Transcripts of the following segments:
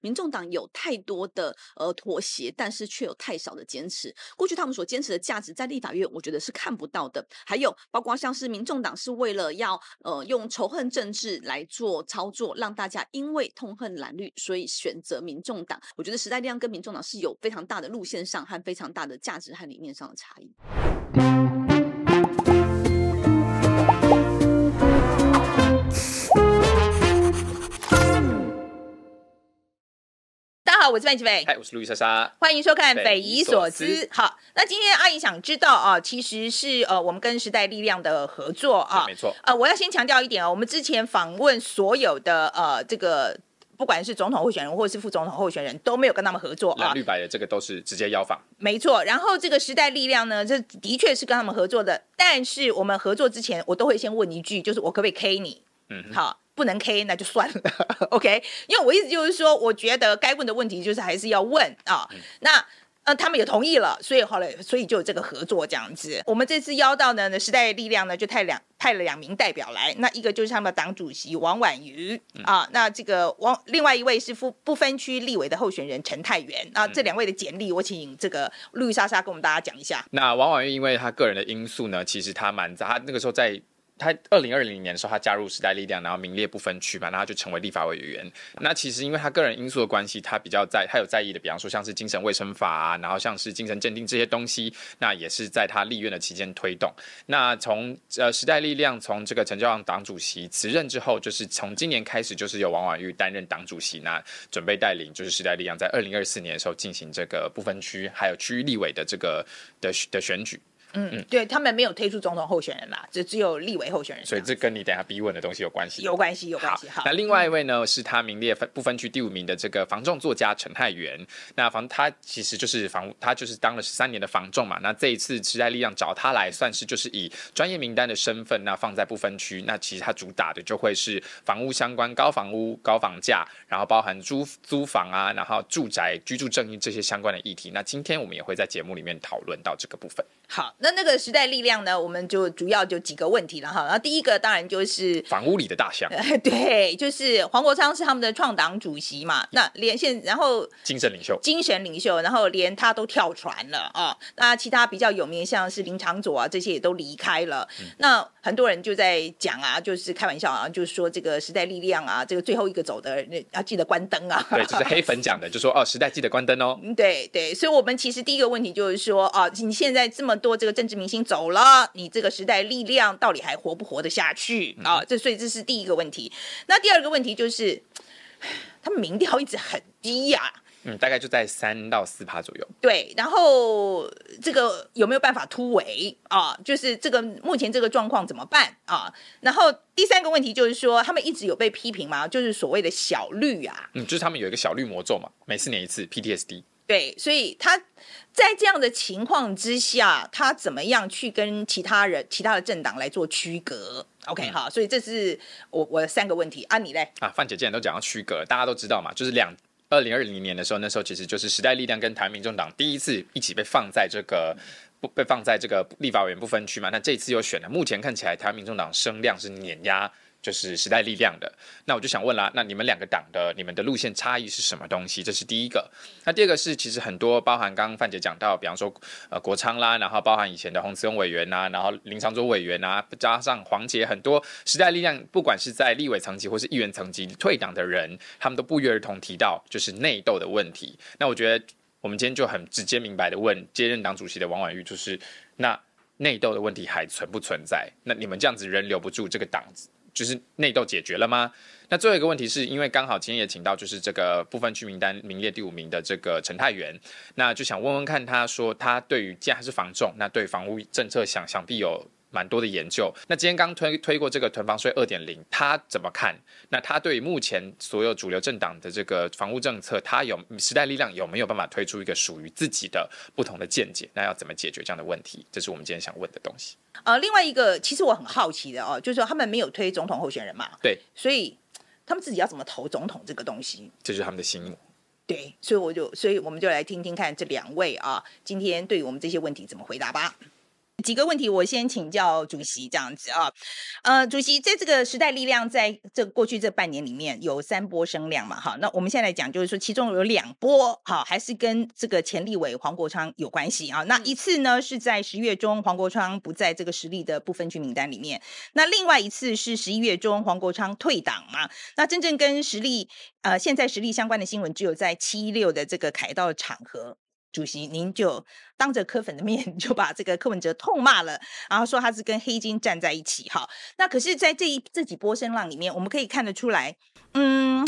民众党有太多的呃妥协，但是却有太少的坚持。过去他们所坚持的价值，在立法院我觉得是看不到的。还有包括像是民众党是为了要呃用仇恨政治来做操作，让大家因为痛恨蓝绿，所以选择民众党。我觉得时代力量跟民众党是有非常大的路线上和非常大的价值和理念上的差异。我是范琪斐，嗨，我是路易莎莎，欢迎收看《匪夷所思》。好，那今天阿姨想知道啊，其实是呃，我们跟时代力量的合作啊，没错。呃，我要先强调一点啊，我们之前访问所有的呃，这个不管是总统候选人或者是副总统候选人，都没有跟他们合作啊。绿白的这个都是直接邀访，没错。然后这个时代力量呢，这的确是跟他们合作的，但是我们合作之前，我都会先问一句，就是我可不可以 K 你？嗯，好。不能 K 那就算了，OK？因为我意思就是说，我觉得该问的问题就是还是要问啊。嗯、那呃，他们也同意了，所以后来所以就有这个合作这样子。我们这次邀到呢，时代力量呢就派两派了两名代表来，那一个就是他们的党主席王婉瑜、嗯、啊，那这个王另外一位是不不分区立委的候选人陈泰源啊。这两位的简历，我请这个绿莎莎跟我们大家讲一下。那王婉瑜因为他个人的因素呢，其实他蛮在他那个时候在。他二零二零年的时候，他加入时代力量，然后名列不分区嘛，然后就成为立法委员。那其实因为他个人因素的关系，他比较在，他有在意的，比方说像是精神卫生法啊，然后像是精神鉴定这些东西，那也是在他立院的期间推动。那从呃时代力量从这个陈昭阳党主席辞任之后，就是从今年开始，就是由王婉玉担任党主席，那准备带领就是时代力量在二零二四年的时候进行这个不分区还有区域立委的这个的的选举。嗯嗯，对他们没有推出总统候选人啦，只只有立委候选人，所以这跟你等下逼问的东西有关系。有关系，有关系。好，那另外一位呢，是他名列分不分区第五名的这个房仲作家陈泰源。那房他其实就是房，他就是当了十三年的房仲嘛。那这一次时代力量找他来，算是就是以专业名单的身份，那放在不分区。那其实他主打的就会是房屋相关、高房屋、高房价，然后包含租租房啊，然后住宅居住正义这些相关的议题。那今天我们也会在节目里面讨论到这个部分。好，那那个时代力量呢，我们就主要就几个问题了哈。然后第一个当然就是房屋里的大象，对，就是黄国昌是他们的创党主席嘛。那连线，然后精神领袖，精神领袖，然后连他都跳船了啊。那其他比较有名，像是林长佐啊，这些也都离开了。嗯、那很多人就在讲啊，就是开玩笑啊，就是说这个时代力量啊，这个最后一个走的要记得关灯啊。对，就是黑粉讲的，就说哦，时代记得关灯哦。对对，所以我们其实第一个问题就是说哦，你现在这么。多这个政治明星走了，你这个时代力量到底还活不活得下去啊？这所以这是第一个问题。那第二个问题就是，他们民调一直很低呀、啊，嗯，大概就在三到四趴左右。对，然后这个有没有办法突围啊？就是这个目前这个状况怎么办啊？然后第三个问题就是说，他们一直有被批评嘛，就是所谓的小绿啊，嗯，就是他们有一个小绿魔咒嘛，每四年一次 PTSD。对，所以他在这样的情况之下，他怎么样去跟其他人、其他的政党来做区隔？OK，、嗯、好，所以这是我我的三个问题啊，你嘞？啊，范姐既然都讲到区隔，大家都知道嘛，就是两二零二零年的时候，那时候其实就是时代力量跟台湾民众党第一次一起被放在这个不被放在这个立法委员不分区嘛，那这次又选了，目前看起来台湾民众党声量是碾压。就是时代力量的，那我就想问啦，那你们两个党的你们的路线差异是什么东西？这是第一个。那第二个是，其实很多包含刚刚范姐讲到，比方说呃国昌啦，然后包含以前的洪慈庸委员呐，然后林昶佐委员呐，加上黄杰，很多时代力量不管是在立委层级或是议员层级退党的人，他们都不约而同提到就是内斗的问题。那我觉得我们今天就很直接明白的问接任党主席的王婉玉，就是那内斗的问题还存不存在？那你们这样子人留不住这个党子？就是内斗解决了吗？那最后一个问题是因为刚好今天也请到就是这个部分区名单名列第五名的这个陈泰元，那就想问问看，他说他对于既然是房重，那对房屋政策想想必有蛮多的研究。那今天刚推推过这个囤房税二点零，他怎么看？那他对于目前所有主流政党的这个房屋政策，他有时代力量有没有办法推出一个属于自己的不同的见解？那要怎么解决这样的问题？这是我们今天想问的东西。呃，另外一个其实我很好奇的哦，就是说他们没有推总统候选人嘛？对，所以他们自己要怎么投总统这个东西？这就是他们的心魔。对，所以我就，所以我们就来听听看这两位啊，今天对于我们这些问题怎么回答吧。几个问题，我先请教主席这样子啊，呃，主席在这个时代力量在这过去这半年里面有三波声量嘛，哈，那我们现在来讲就是说，其中有两波，哈，还是跟这个前立委黄国昌有关系啊。那一次呢是在十月中，黄国昌不在这个实力的部分区名单里面，那另外一次是十一月中，黄国昌退党嘛。那真正跟实力呃现在实力相关的新闻，只有在七一六的这个凯道场合。主席，您就当着柯粉的面 就把这个柯文哲痛骂了，然后说他是跟黑金站在一起。哈，那可是，在这一这几波声浪里面，我们可以看得出来，嗯，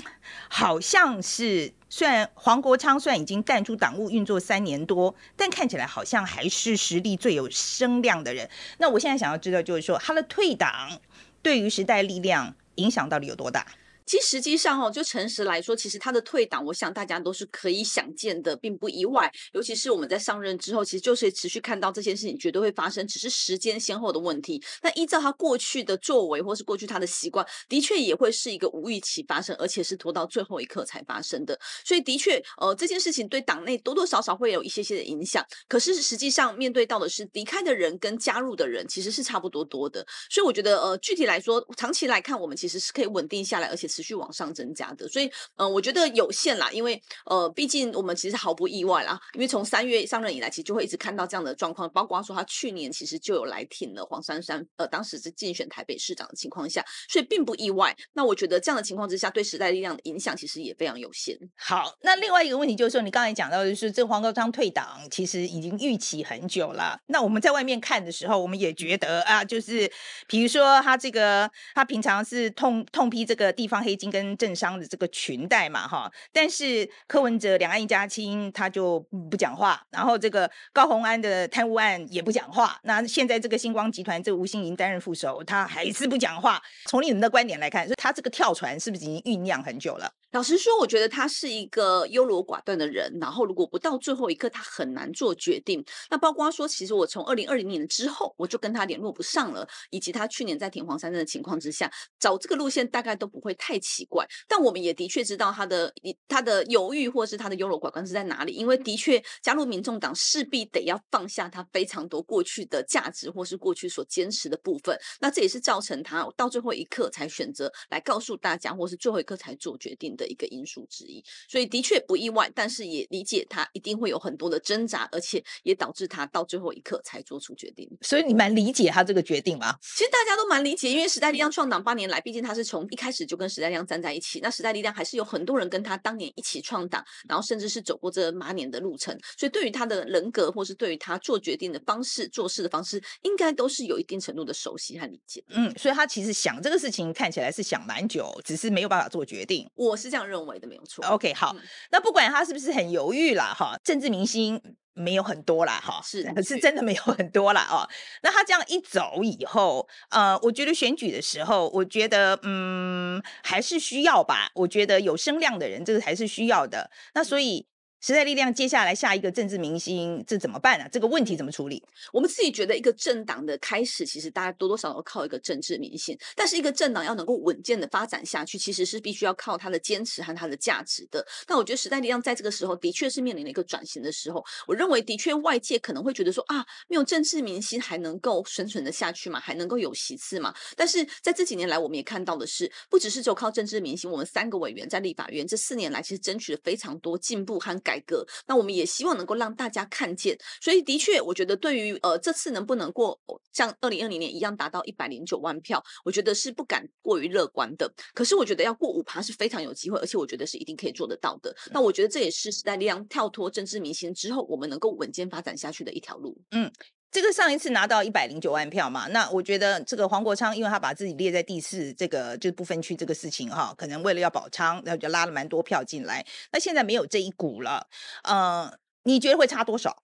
好像是虽然黄国昌虽然已经淡出党务运作三年多，但看起来好像还是实力最有声量的人。那我现在想要知道，就是说他的退党对于时代力量影响到底有多大？其实实际上哦，就诚实来说，其实他的退党，我想大家都是可以想见的，并不意外。尤其是我们在上任之后，其实就是持续看到这件事情绝对会发生，只是时间先后的问题。但依照他过去的作为，或是过去他的习惯，的确也会是一个无预期发生，而且是拖到最后一刻才发生的。所以的确，呃，这件事情对党内多多少少会有一些些的影响。可是实际上面对到的是离开的人跟加入的人，其实是差不多多的。所以我觉得，呃，具体来说，长期来看，我们其实是可以稳定下来，而且。持续往上增加的，所以，嗯、呃，我觉得有限啦，因为，呃，毕竟我们其实毫不意外啦，因为从三月上任以来，其实就会一直看到这样的状况，包括说他去年其实就有来挺了黄珊珊，呃，当时是竞选台北市长的情况下，所以并不意外。那我觉得这样的情况之下，对时代力量的影响其实也非常有限。好，那另外一个问题就是说，你刚才讲到的是这黄国昌退党，其实已经预期很久了。那我们在外面看的时候，我们也觉得啊，就是比如说他这个，他平常是痛痛批这个地方。黑金跟政商的这个裙带嘛，哈，但是柯文哲两岸一家亲，他就不讲话，然后这个高虹安的贪污案也不讲话，那现在这个星光集团这个吴欣盈担任副手，他还是不讲话。从你们的观点来看，所以他这个跳船是不是已经酝酿很久了？老实说，我觉得他是一个优柔寡断的人，然后如果不到最后一刻，他很难做决定。那包括说，其实我从二零二零年之后，我就跟他联络不上了，以及他去年在挺黄珊珊的情况之下，找这个路线大概都不会太奇怪。但我们也的确知道他的他的犹豫或是他的优柔寡断是在哪里，因为的确加入民众党势必得要放下他非常多过去的价值或是过去所坚持的部分。那这也是造成他到最后一刻才选择来告诉大家，或是最后一刻才做决定的。的一个因素之一，所以的确不意外，但是也理解他一定会有很多的挣扎，而且也导致他到最后一刻才做出决定。所以你蛮理解他这个决定吗？其实大家都蛮理解，因为时代力量创党八年来，毕竟他是从一开始就跟时代力量站在一起，那时代力量还是有很多人跟他当年一起创党，然后甚至是走过这八年的路程，所以对于他的人格，或是对于他做决定的方式、做事的方式，应该都是有一定程度的熟悉和理解。嗯，所以他其实想这个事情看起来是想蛮久，只是没有办法做决定。我是。这样认为的没有错。OK，好，嗯、那不管他是不是很犹豫啦，哈，政治明星没有很多啦，哈，是是真的没有很多啦。哦。那他这样一走以后，呃，我觉得选举的时候，我觉得嗯还是需要吧。我觉得有声量的人，这个还是需要的。那所以。时代力量接下来下一个政治明星，这怎么办、啊？这个问题怎么处理？我们自己觉得，一个政党的开始，其实大家多多少少靠一个政治明星。但是，一个政党要能够稳健的发展下去，其实是必须要靠他的坚持和他的价值的。那我觉得时代力量在这个时候的确是面临了一个转型的时候。我认为，的确外界可能会觉得说啊，没有政治明星还能够生存的下去吗？还能够有席次吗？但是在这几年来，我们也看到的是，不只是只有靠政治明星，我们三个委员在立法院这四年来，其实争取了非常多进步和改。改革，那我们也希望能够让大家看见，所以的确，我觉得对于呃这次能不能过像二零二零年一样达到一百零九万票，我觉得是不敢过于乐观的。可是我觉得要过五趴是非常有机会，而且我觉得是一定可以做得到的。那我觉得这也是时代力量跳脱政治明星之后，我们能够稳健发展下去的一条路。嗯。这个上一次拿到一百零九万票嘛，那我觉得这个黄国昌，因为他把自己列在第四，这个就是不分区这个事情哈，可能为了要保仓，然后就拉了蛮多票进来。那现在没有这一股了，呃，你觉得会差多少？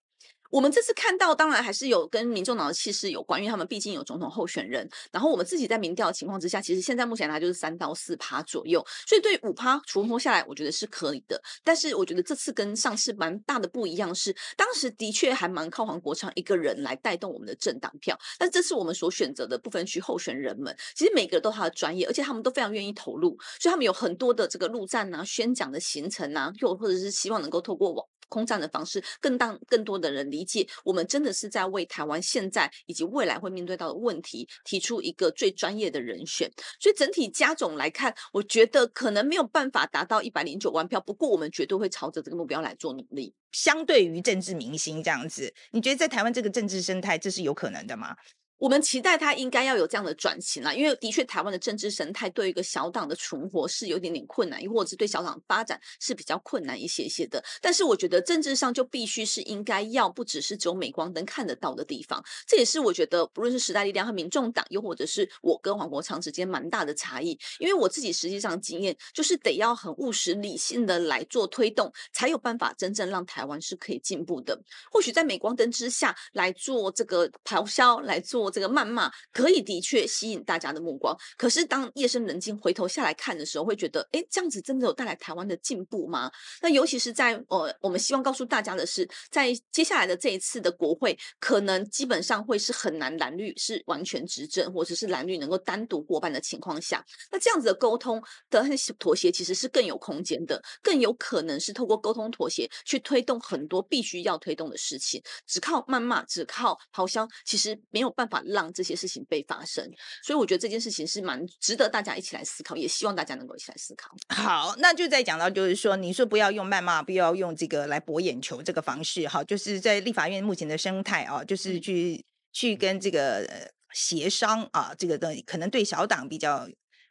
我们这次看到，当然还是有跟民众党的气势有关，因为他们毕竟有总统候选人。然后我们自己在民调的情况之下，其实现在目前来就是三到四趴左右，所以对五趴存活下来，我觉得是可以的。但是我觉得这次跟上次蛮大的不一样是，当时的确还蛮靠黄国昌一个人来带动我们的政党票，但这次我们所选择的部分区候选人们，其实每个都他的专业，而且他们都非常愿意投入，所以他们有很多的这个陆战啊、宣讲的行程啊，又或者是希望能够透过网。空战的方式，更让更多的人理解，我们真的是在为台湾现在以及未来会面对到的问题提出一个最专业的人选。所以整体加总来看，我觉得可能没有办法达到一百零九万票，不过我们绝对会朝着这个目标来做努力。相对于政治明星这样子，你觉得在台湾这个政治生态，这是有可能的吗？我们期待他应该要有这样的转型啦，因为的确台湾的政治生态对于一个小党的存活是有点点困难，又或者是对小党发展是比较困难一些些的。但是我觉得政治上就必须是应该要不只是只有镁光灯看得到的地方，这也是我觉得不论是时代力量和民众党，又或者是我跟黄国昌之间蛮大的差异。因为我自己实际上经验就是得要很务实理性的来做推动，才有办法真正让台湾是可以进步的。或许在镁光灯之下来做这个咆哮，来做。这个谩骂可以的确吸引大家的目光，可是当夜深人静回头下来看的时候，会觉得，哎，这样子真的有带来台湾的进步吗？那尤其是在呃，我们希望告诉大家的是，在接下来的这一次的国会，可能基本上会是很难蓝绿是完全执政，或者是蓝绿能够单独过半的情况下，那这样子的沟通的妥协其实是更有空间的，更有可能是透过沟通妥协去推动很多必须要推动的事情。只靠谩骂，只靠咆哮，其实没有办法。让这些事情被发生，所以我觉得这件事情是蛮值得大家一起来思考，也希望大家能够一起来思考。好，那就再讲到，就是说，你说不要用谩骂，不要用这个来博眼球这个方式，哈，就是在立法院目前的生态啊，就是去、嗯、去跟这个协商啊，这个东可能对小党比较。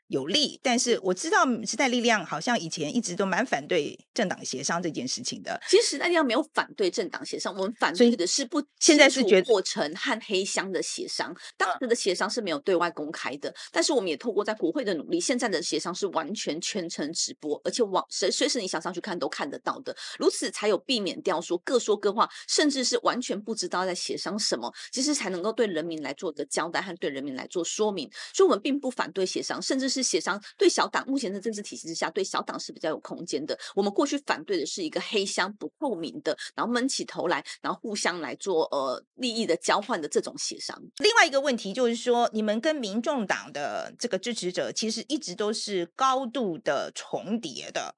有利，但是我知道时代力量好像以前一直都蛮反对政党协商这件事情的。其实时代力量没有反对政党协商，我们反对的是不现在是觉得过程和黑箱的协商。当时的协商是没有对外公开的，但是我们也透过在国会的努力，现在的协商是完全全程直播，而且网随随时你想上去看都看得到的。如此才有避免掉说各说各话，甚至是完全不知道在协商什么，其实才能够对人民来做个交代和对人民来做说明。所以，我们并不反对协商，甚至是。是协商对小党目前的政治体系之下，对小党是比较有空间的。我们过去反对的是一个黑箱不透明的，然后闷起头来，然后互相来做呃利益的交换的这种协商。另外一个问题就是说，你们跟民众党的这个支持者其实一直都是高度的重叠的。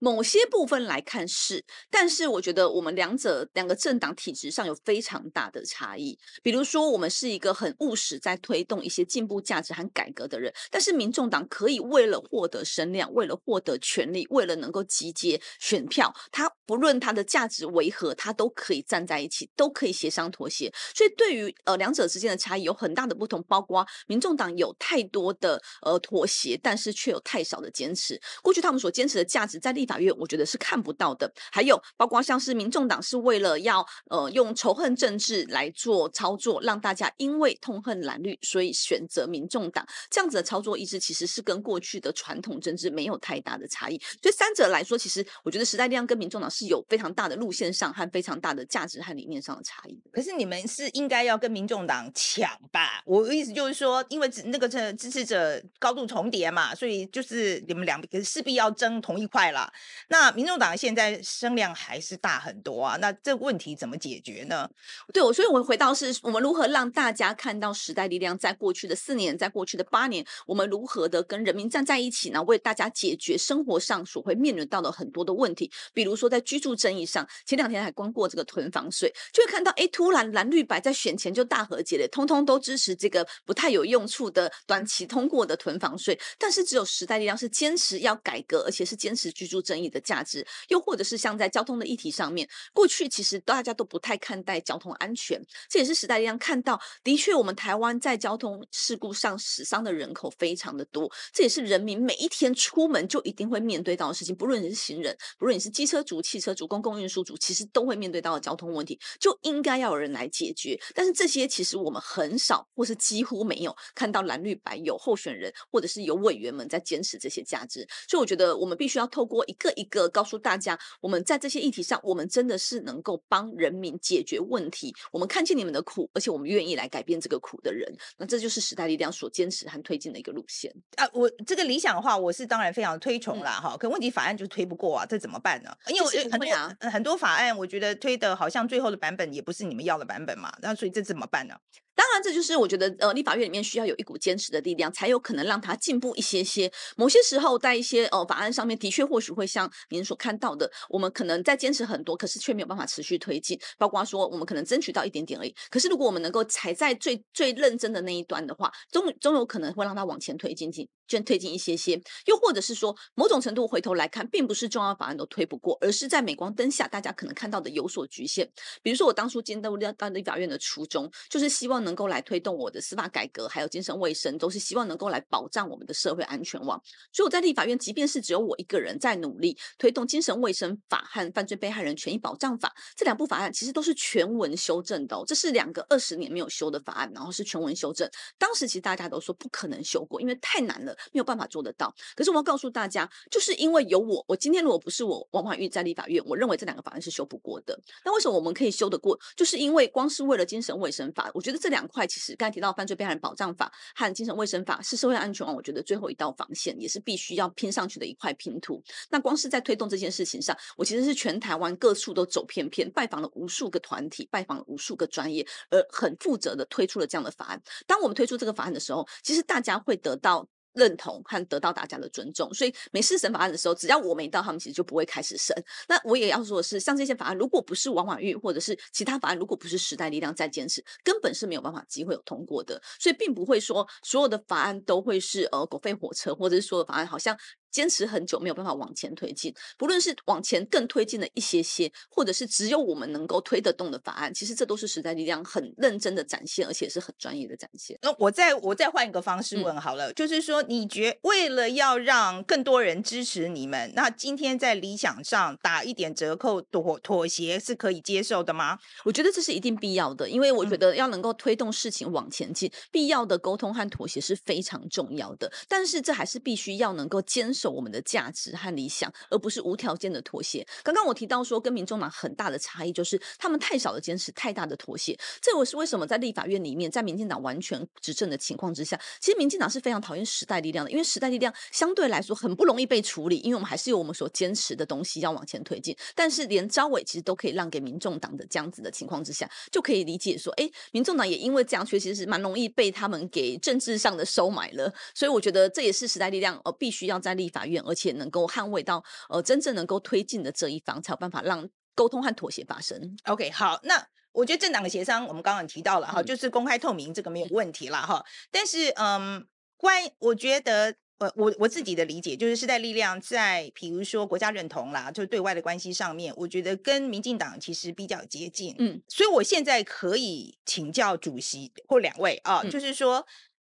某些部分来看是，但是我觉得我们两者两个政党体制上有非常大的差异。比如说，我们是一个很务实在推动一些进步价值和改革的人，但是民众党可以为了获得声量，为了获得权力，为了能够集结选票，他不论他的价值为何，他都可以站在一起，都可以协商妥协。所以对于呃两者之间的差异有很大的不同，包括民众党有太多的呃妥协，但是却有太少的坚持。过去他们所坚持的价值在立法院，我觉得是看不到的。还有包括像是民众党是为了要呃用仇恨政治来做操作，让大家因为痛恨蓝绿，所以选择民众党这样子的操作意志，其实是跟过去的传统政治没有太大的差异。所以三者来说，其实我觉得时代力量跟民众党是有非常大的路线上和非常大的价值和理念上的差异。可是你们是应该要跟民众党抢吧？我的意思就是说，因为那个支持者高度重叠嘛，所以就是你们两个势必要争同一块了。那民众党现在声量还是大很多啊，那这问题怎么解决呢？对，我所以，我回到是我们如何让大家看到时代力量在过去的四年，在过去的八年，我们如何的跟人民站在一起呢？为大家解决生活上所会面临到的很多的问题，比如说在居住争议上，前两天还关过这个囤房税，就会看到，哎，突然蓝绿白在选前就大和解了，通通都支持这个不太有用处的短期通过的囤房税，但是只有时代力量是坚持要改革，而且是坚持居住争议的。价值，又或者是像在交通的议题上面，过去其实大家都不太看待交通安全，这也是时代力量看到，的确我们台湾在交通事故上死伤的人口非常的多，这也是人民每一天出门就一定会面对到的事情，不论你是行人，不论你是机车族、汽车族、公共运输族，其实都会面对到的交通问题，就应该要有人来解决。但是这些其实我们很少，或是几乎没有看到蓝绿白有候选人，或者是有委员们在坚持这些价值，所以我觉得我们必须要透过一个一个。告诉大家，我们在这些议题上，我们真的是能够帮人民解决问题。我们看见你们的苦，而且我们愿意来改变这个苦的人。那这就是时代力量所坚持和推进的一个路线啊！我这个理想的话，我是当然非常推崇啦。哈、嗯。可问题法案就是推不过啊，这怎么办呢？因为很多、啊、很多法案，我觉得推的好像最后的版本也不是你们要的版本嘛。那所以这怎么办呢？当然，这就是我觉得，呃，立法院里面需要有一股坚持的力量，才有可能让它进步一些些。某些时候，在一些呃法案上面，的确或许会像您所看到的，我们可能在坚持很多，可是却没有办法持续推进。包括说，我们可能争取到一点点而已。可是如果我们能够踩在最最认真的那一端的话，终终有可能会让它往前推进进，就推进一些些。又或者是说，某种程度回头来看，并不是重要法案都推不过，而是在镁光灯下，大家可能看到的有所局限。比如说，我当初进到到立法院的初衷，就是希望能够来推动我的司法改革，还有精神卫生，都是希望能够来保障我们的社会安全网。所以我在立法院，即便是只有我一个人在努力推动精神卫生法和犯罪被害人权益保障法这两部法案，其实都是全文修正的哦。这是两个二十年没有修的法案，然后是全文修正。当时其实大家都说不可能修过，因为太难了，没有办法做得到。可是我要告诉大家，就是因为有我，我今天如果不是我王婉玉在立法院，我认为这两个法案是修不过的。那为什么我们可以修得过？就是因为光是为了精神卫生法，我觉得这两块其实刚才提到犯罪被害人保障法和精神卫生法是社会安全网，我觉得最后一道防线，也是必须要拼上去的一块拼图。那光是在推动这件事情上，我其实是全台湾各处都走遍遍，拜访了无数个团体，拜访了无数个专业，而很负责的推出了这样的法案。当我们推出这个法案的时候，其实大家会得到。认同和得到大家的尊重，所以每次审法案的时候，只要我没到，他们其实就不会开始审。那我也要说的是，像这些法案，如果不是王婉玉，或者是其他法案，如果不是时代力量在坚持，根本是没有办法机会有通过的。所以并不会说所有的法案都会是呃狗吠火车，或者是所有的法案好像。坚持很久没有办法往前推进，不论是往前更推进了一些些，或者是只有我们能够推得动的法案，其实这都是时代力量很认真的展现，而且是很专业的展现。那我再我再换一个方式问好了，嗯、就是说，你觉为了要让更多人支持你们，那今天在理想上打一点折扣妥妥协是可以接受的吗？我觉得这是一定必要的，因为我觉得要能够推动事情往前进，嗯、必要的沟通和妥协是非常重要的。但是这还是必须要能够坚守我们的价值和理想，而不是无条件的妥协。刚刚我提到说，跟民众党很大的差异就是他们太少的坚持，太大的妥协。这我是为什么在立法院里面，在民进党完全执政的情况之下，其实民进党是非常讨厌时代力量的，因为时代力量相对来说很不容易被处理，因为我们还是有我们所坚持的东西要往前推进。但是连招委其实都可以让给民众党的这样子的情况之下，就可以理解说，哎，民众党也因为这样，确实是蛮容易被他们给政治上的收买了。所以我觉得这也是时代力量呃必须要在立法院。而且能够捍卫到呃真正能够推进的这一方，才有办法让沟通和妥协发生。OK，好，那我觉得政党的协商我们刚刚提到了哈，嗯、就是公开透明这个没有问题了哈。但是嗯，关我觉得呃我我自己的理解就是时代力量在比如说国家认同啦，就是对外的关系上面，我觉得跟民进党其实比较接近。嗯，所以我现在可以请教主席或两位啊，嗯、就是说，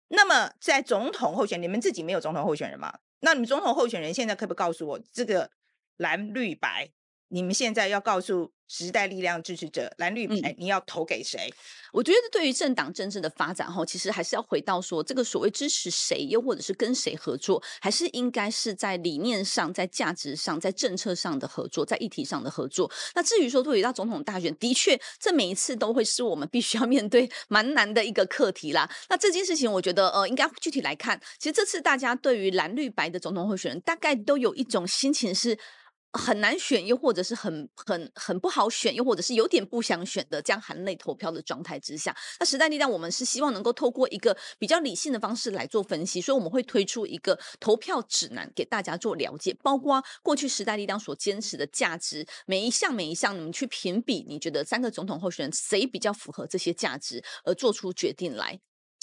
那么在总统候选人，你们自己没有总统候选人吗？那你们总统候选人现在可不可以告诉我，这个蓝绿白，你们现在要告诉时代力量支持者蓝绿白，你要投给谁？嗯、我觉得对于政党政治的发展后，其实还是要回到说，这个所谓支持谁，又或者是跟谁合作，还是应该是在理念上、在价值上、在政策上的合作，在议题上的合作。那至于说对于到总统大选，的确，这每一次都会是我们必须要面对蛮难的一个课题啦。那这件事情，我觉得呃，应该具体来看，其实这次大家对于蓝绿白的总统候选人，大概都有一种心情是。很难选，又或者是很很很不好选，又或者是有点不想选的这样含泪投票的状态之下，那时代力量我们是希望能够透过一个比较理性的方式来做分析，所以我们会推出一个投票指南给大家做了解，包括过去时代力量所坚持的价值，每一项每一项你们去评比，你觉得三个总统候选人谁比较符合这些价值，而做出决定来。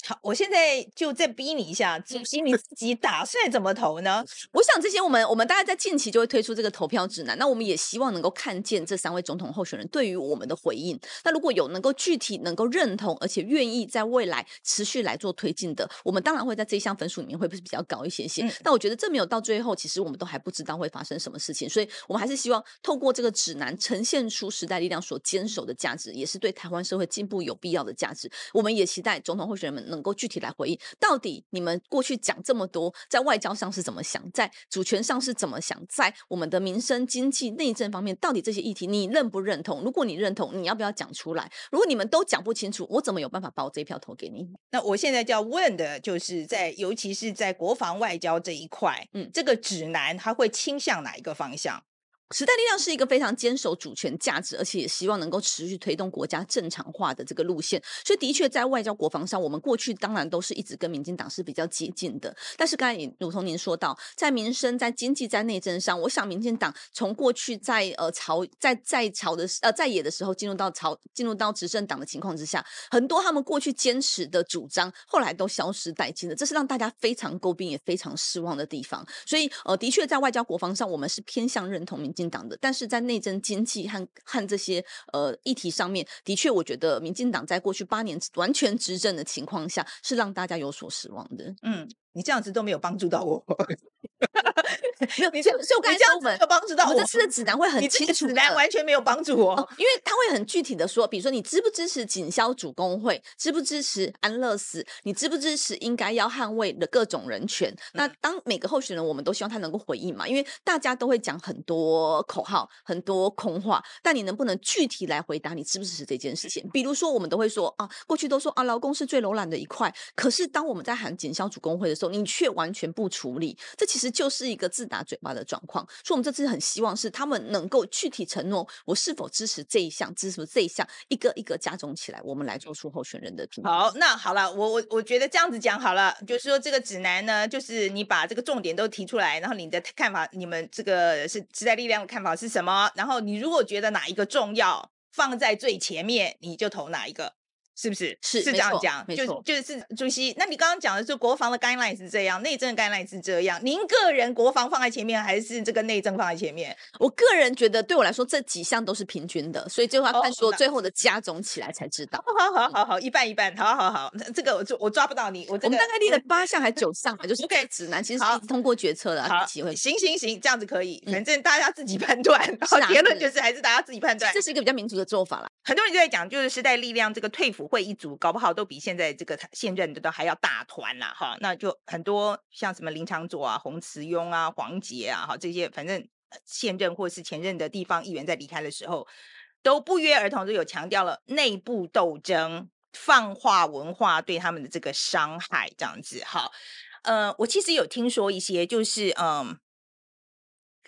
好，我现在就再逼你一下，主席你自己打算怎么投呢？我想这些我们我们大概在近期就会推出这个投票指南。那我们也希望能够看见这三位总统候选人对于我们的回应。那如果有能够具体能够认同，而且愿意在未来持续来做推进的，我们当然会在这一项分数里面会不是比较高一些些。嗯、但我觉得这没有到最后，其实我们都还不知道会发生什么事情。所以我们还是希望透过这个指南呈现出时代力量所坚守的价值，也是对台湾社会进步有必要的价值。我们也期待总统候选人们能够具体来回应，到底你们过去讲这么多，在外交上是怎么想，在主权上是怎么想，在我们的民生、经济、内政方面，到底这些议题你认不认同？如果你认同，你要不要讲出来？如果你们都讲不清楚，我怎么有办法把我这一票投给你？那我现在就要问的就是在，在尤其是在国防外交这一块，嗯，这个指南它会倾向哪一个方向？时代力量是一个非常坚守主权价值，而且也希望能够持续推动国家正常化的这个路线。所以，的确在外交国防上，我们过去当然都是一直跟民进党是比较接近的。但是，刚才也如同您说到，在民生、在经济、在内政上，我想民进党从过去在呃朝在在朝的呃在野的时候，进入到朝进入到执政党的情况之下，很多他们过去坚持的主张，后来都消失殆尽了。这是让大家非常诟病也非常失望的地方。所以，呃，的确在外交国防上，我们是偏向认同民。民进党的，但是在内政、经济和和这些呃议题上面，的确，我觉得民进党在过去八年完全执政的情况下，是让大家有所失望的。嗯，你这样子都没有帮助到我。没有，你这，所以我刚才说，没有帮助到我。我这次的指南会很清楚，指南完全没有帮助我，因为他会很具体的说，比如说你支不支持警消主工会，支不支持安乐死，你支不支持应该要捍卫的各种人权。那当每个候选人，我们都希望他能够回应嘛，因为大家都会讲很多口号，很多空话，但你能不能具体来回答你支不支持这件事情？比如说，我们都会说啊，过去都说啊，劳工是最柔软的一块，可是当我们在喊警消主工会的时候，你却完全不处理，这其实就是一个自打嘴巴的状况，所以我们这次很希望是他们能够具体承诺，我是否支持这一项，支持这一项，一个一个加总起来，我们来做出候选人的评价。好，那好了，我我我觉得这样子讲好了，就是说这个指南呢，就是你把这个重点都提出来，然后你的看法，你们这个是时代力量的看法是什么？然后你如果觉得哪一个重要，放在最前面，你就投哪一个。是不是是是这样讲？就就是主席。那你刚刚讲的是国防的 guideline 是这样，内政的 guideline 是这样。您个人国防放在前面，还是这个内政放在前面？我个人觉得，对我来说，这几项都是平均的，所以最后要看说最后的加总起来才知道。好好好好好，一半一半，好好好。这个我就我抓不到你，我这个、我们大概列了八项还是九项吧，就是 OK 指南，其实是通过决策的。好，行行行，这样子可以，反正大家自己判断。然后结论就是还是大家自己判断，这是一个比较民主的做法啦。很多人就在讲，就是时代力量这个退会一组，搞不好。都比现在这个现任的都还要大团啦，哈，那就很多像什么林长佐啊、洪慈庸啊、黄杰啊，哈，这些反正现任或是前任的地方议员在离开的时候，都不约而同都有强调了内部斗争、放化文化对他们的这个伤害，这样子，哈，呃，我其实有听说一些，就是嗯，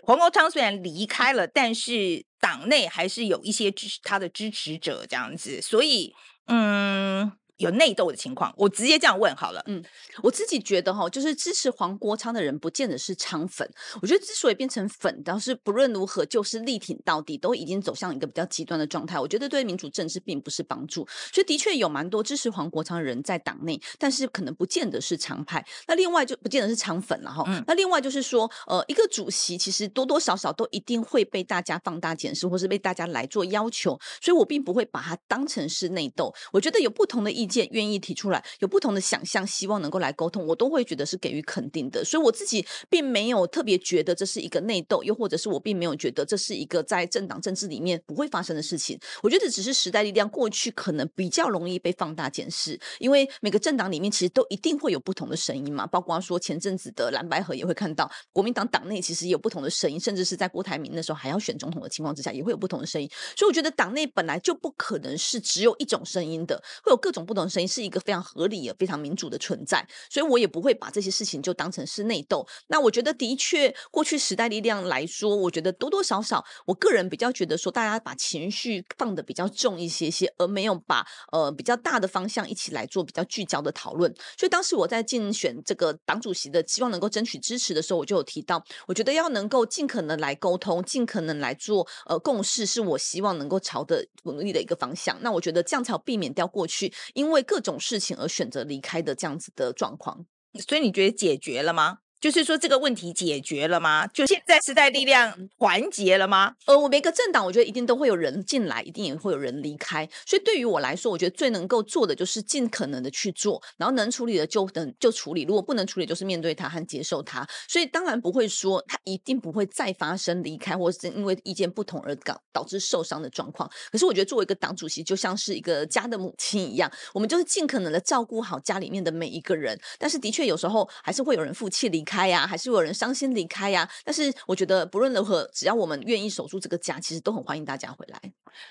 黄国昌虽然离开了，但是党内还是有一些支持他的支持者，这样子，所以嗯。有内斗的情况，我直接这样问好了。嗯，我自己觉得哈，就是支持黄国昌的人，不见得是昌粉。我觉得之所以变成粉，倒是不论如何就是力挺到底，都已经走向一个比较极端的状态。我觉得对民主政治并不是帮助。所以的确有蛮多支持黄国昌的人在党内，但是可能不见得是常派。那另外就不见得是昌粉了哈。嗯。那另外就是说，呃，一个主席其实多多少少都一定会被大家放大检视，或是被大家来做要求。所以我并不会把它当成是内斗。我觉得有不同的意见。愿意提出来，有不同的想象，希望能够来沟通，我都会觉得是给予肯定的。所以我自己并没有特别觉得这是一个内斗，又或者是我并没有觉得这是一个在政党政治里面不会发生的事情。我觉得只是时代力量过去可能比较容易被放大检视，因为每个政党里面其实都一定会有不同的声音嘛。包括说前阵子的蓝白合也会看到，国民党党内其实有不同的声音，甚至是在郭台铭那时候还要选总统的情况之下，也会有不同的声音。所以我觉得党内本来就不可能是只有一种声音的，会有各种不同的声音。是一个非常合理也非常民主的存在，所以我也不会把这些事情就当成是内斗。那我觉得的确，过去时代力量来说，我觉得多多少少，我个人比较觉得说，大家把情绪放得比较重一些些，而没有把呃比较大的方向一起来做比较聚焦的讨论。所以当时我在竞选这个党主席的，希望能够争取支持的时候，我就有提到，我觉得要能够尽可能来沟通，尽可能来做呃共识，是我希望能够朝的努力的一个方向。那我觉得这样才避免掉过去因为因为各种事情而选择离开的这样子的状况，所以你觉得解决了吗？就是说这个问题解决了吗？就现在时代力量团结了吗？呃，我每个政党，我觉得一定都会有人进来，一定也会有人离开。所以对于我来说，我觉得最能够做的就是尽可能的去做，然后能处理的就等就处理，如果不能处理，就是面对他和接受他。所以当然不会说他一定不会再发生离开，或是因为意见不同而导导致受伤的状况。可是我觉得作为一个党主席，就像是一个家的母亲一样，我们就是尽可能的照顾好家里面的每一个人。但是的确有时候还是会有人负气离开。开呀，还是有人伤心离开呀。但是我觉得不论如何，只要我们愿意守住这个家，其实都很欢迎大家回来。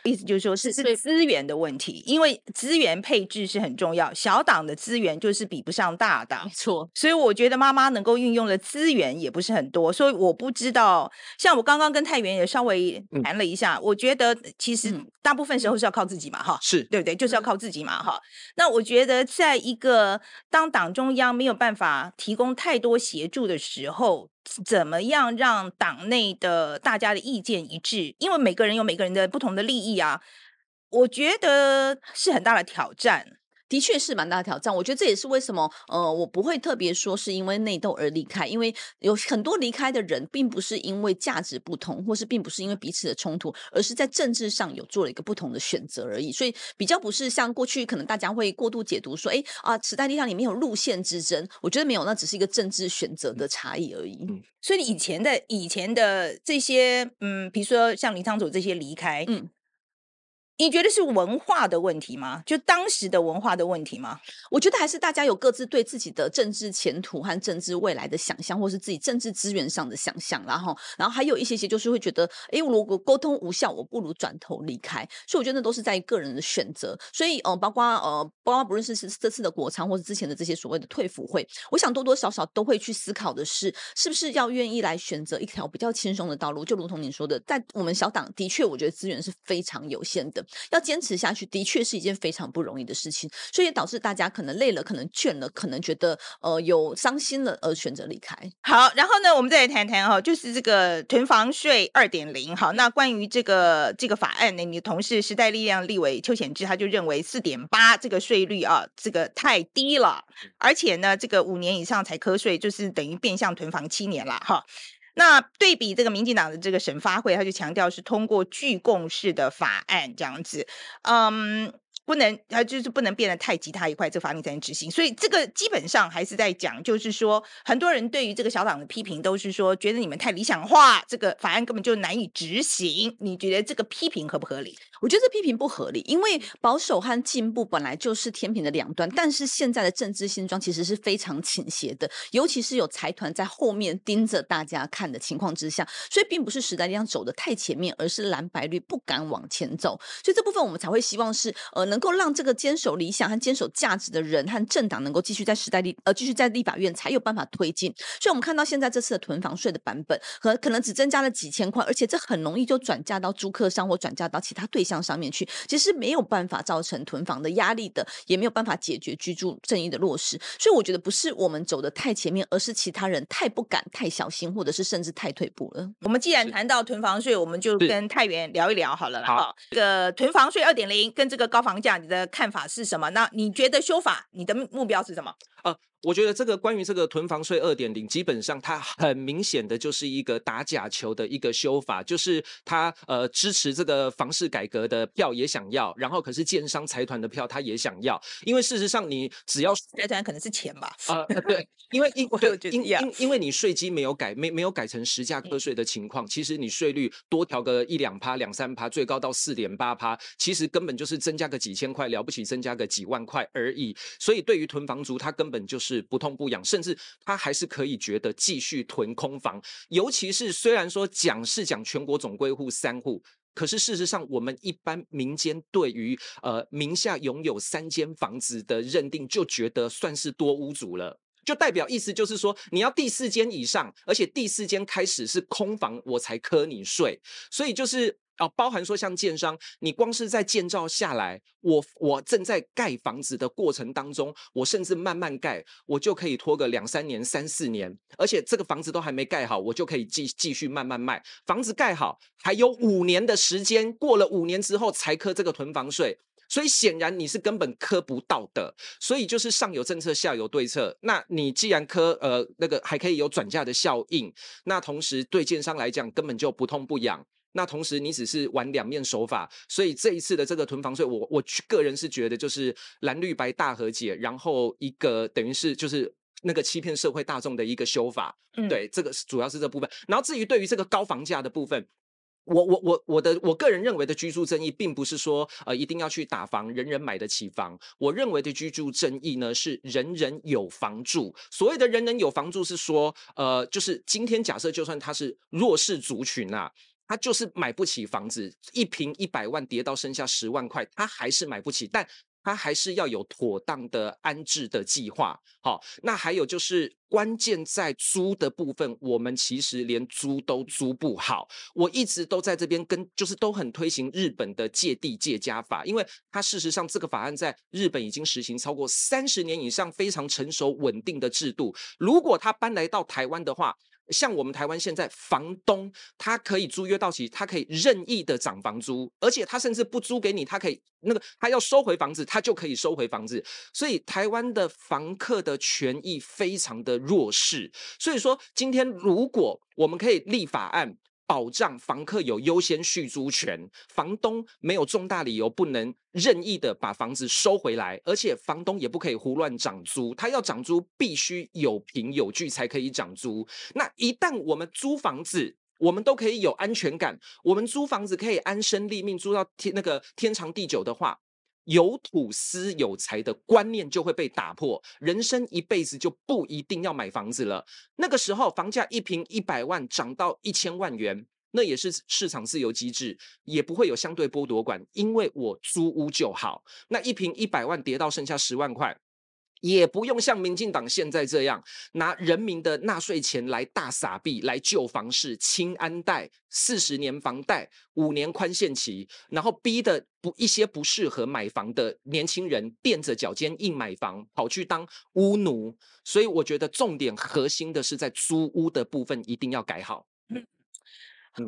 意思就是说是是资源的问题，因为资源配置是很重要。小党的资源就是比不上大党，没错。所以我觉得妈妈能够运用的资源也不是很多，所以我不知道。像我刚刚跟太原也稍微谈了一下，嗯、我觉得其实大部分时候是要靠自己嘛，哈、嗯，是对不对？就是要靠自己嘛，哈。那我觉得在一个当党中央没有办法提供太多协住的时候。怎么样让党内的大家的意见一致？因为每个人有每个人的不同的利益啊，我觉得是很大的挑战。的确是蛮大的挑战，我觉得这也是为什么，呃，我不会特别说是因为内斗而离开，因为有很多离开的人，并不是因为价值不同，或是并不是因为彼此的冲突，而是在政治上有做了一个不同的选择而已。所以比较不是像过去可能大家会过度解读说，哎啊，时代力量里面有路线之争，我觉得没有，那只是一个政治选择的差异而已。嗯，所以以前的以前的这些，嗯，比如说像林昶佐这些离开，嗯。你觉得是文化的问题吗？就当时的文化的问题吗？我觉得还是大家有各自对自己的政治前途和政治未来的想象，或是自己政治资源上的想象，然后，然后还有一些些就是会觉得，哎，如果沟通无效，我不如转头离开。所以我觉得那都是在于个人的选择。所以，呃，包括呃，包括不论是是这次的国昌，或是之前的这些所谓的退辅会，我想多多少少都会去思考的是，是不是要愿意来选择一条比较轻松的道路？就如同你说的，在我们小党的确，我觉得资源是非常有限的。要坚持下去，的确是一件非常不容易的事情，所以也导致大家可能累了，可能倦了，可能觉得呃有伤心了而选择离开。好，然后呢，我们再来谈谈哈，就是这个囤房税二点零。好，那关于这个这个法案呢，你的同事时代力量立委邱显智他就认为四点八这个税率啊，这个太低了，而且呢，这个五年以上才课税，就是等于变相囤房七年了哈。那对比这个民进党的这个审发会，他就强调是通过具共识的法案这样子，嗯，不能，他就是不能变得太急，他一块，这个法令才能执行。所以这个基本上还是在讲，就是说很多人对于这个小党的批评都是说，觉得你们太理想化，这个法案根本就难以执行。你觉得这个批评合不合理？我觉得这批评不合理，因为保守和进步本来就是天平的两端，但是现在的政治现状其实是非常倾斜的，尤其是有财团在后面盯着大家看的情况之下，所以并不是时代力量走的太前面，而是蓝白绿不敢往前走，所以这部分我们才会希望是呃能够让这个坚守理想和坚守价值的人和政党能够继续在时代立呃继续在立法院才有办法推进，所以我们看到现在这次的囤房税的版本和可能只增加了几千块，而且这很容易就转嫁到租客上或转嫁到其他对象。上面去，其实没有办法造成囤房的压力的，也没有办法解决居住正义的落实。所以我觉得不是我们走的太前面，而是其他人太不敢、太小心，或者是甚至太退步了。我们既然谈到囤房税，我们就跟太原聊一聊好了啦。好，这个囤房税二点零跟这个高房价，你的看法是什么？那你觉得修法，你的目标是什么？啊。我觉得这个关于这个囤房税二点零，基本上它很明显的就是一个打假球的一个修法，就是它呃支持这个房市改革的票也想要，然后可是建商财团的票他也想要，因为事实上你只要财团可能是钱吧，啊、呃、对，因为因 因因因为你税基没有改，没没有改成实价课税的情况，其实你税率多调个一两趴、两三趴，最高到四点八趴，其实根本就是增加个几千块，了不起增加个几万块而已，所以对于囤房族他根本就是。是不痛不痒，甚至他还是可以觉得继续囤空房。尤其是虽然说讲是讲全国总归户三户，可是事实上我们一般民间对于呃名下拥有三间房子的认定，就觉得算是多屋主了，就代表意思就是说你要第四间以上，而且第四间开始是空房，我才课你税。所以就是。啊，包含说像建商，你光是在建造下来，我我正在盖房子的过程当中，我甚至慢慢盖，我就可以拖个两三年、三四年，而且这个房子都还没盖好，我就可以继继续慢慢卖。房子盖好还有五年的时间，过了五年之后才课这个囤房税，所以显然你是根本课不到的。所以就是上有政策，下有对策。那你既然课呃那个还可以有转嫁的效应，那同时对建商来讲根本就不痛不痒。那同时，你只是玩两面手法，所以这一次的这个囤房税，我我个人是觉得就是蓝绿白大和解，然后一个等于是就是那个欺骗社会大众的一个修法，嗯、对，这个主要是这部分。然后至于对于这个高房价的部分，我我我我的我个人认为的居住正义，并不是说呃一定要去打房，人人买得起房。我认为的居住正义呢，是人人有房住。所谓的人人有房住，是说呃，就是今天假设就算他是弱势族群啊。他就是买不起房子，一平一百万跌到剩下十万块，他还是买不起，但。他还是要有妥当的安置的计划，好，那还有就是关键在租的部分，我们其实连租都租不好。我一直都在这边跟，就是都很推行日本的借地借家法，因为它事实上这个法案在日本已经实行超过三十年以上，非常成熟稳定的制度。如果他搬来到台湾的话，像我们台湾现在，房东他可以租约到期，他可以任意的涨房租，而且他甚至不租给你，他可以那个他要收回房子，他就可以收回房子。所以台湾的房客的权益非常的弱势。所以说，今天如果我们可以立法案。保障房客有优先续租权，房东没有重大理由不能任意的把房子收回来，而且房东也不可以胡乱涨租，他要涨租必须有凭有据才可以涨租。那一旦我们租房子，我们都可以有安全感，我们租房子可以安身立命，租到天那个天长地久的话。有土司有财的观念就会被打破，人生一辈子就不一定要买房子了。那个时候，房价一平一百万涨到一千万元，那也是市场自由机制，也不会有相对剥夺感，因为我租屋就好。那一平一百万跌到剩下十万块。也不用像民进党现在这样拿人民的纳税钱来大撒币来救房市，轻安贷四十年房贷五年宽限期，然后逼的不一些不适合买房的年轻人垫着脚尖硬买房，跑去当屋奴。所以我觉得重点核心的是在租屋的部分一定要改好。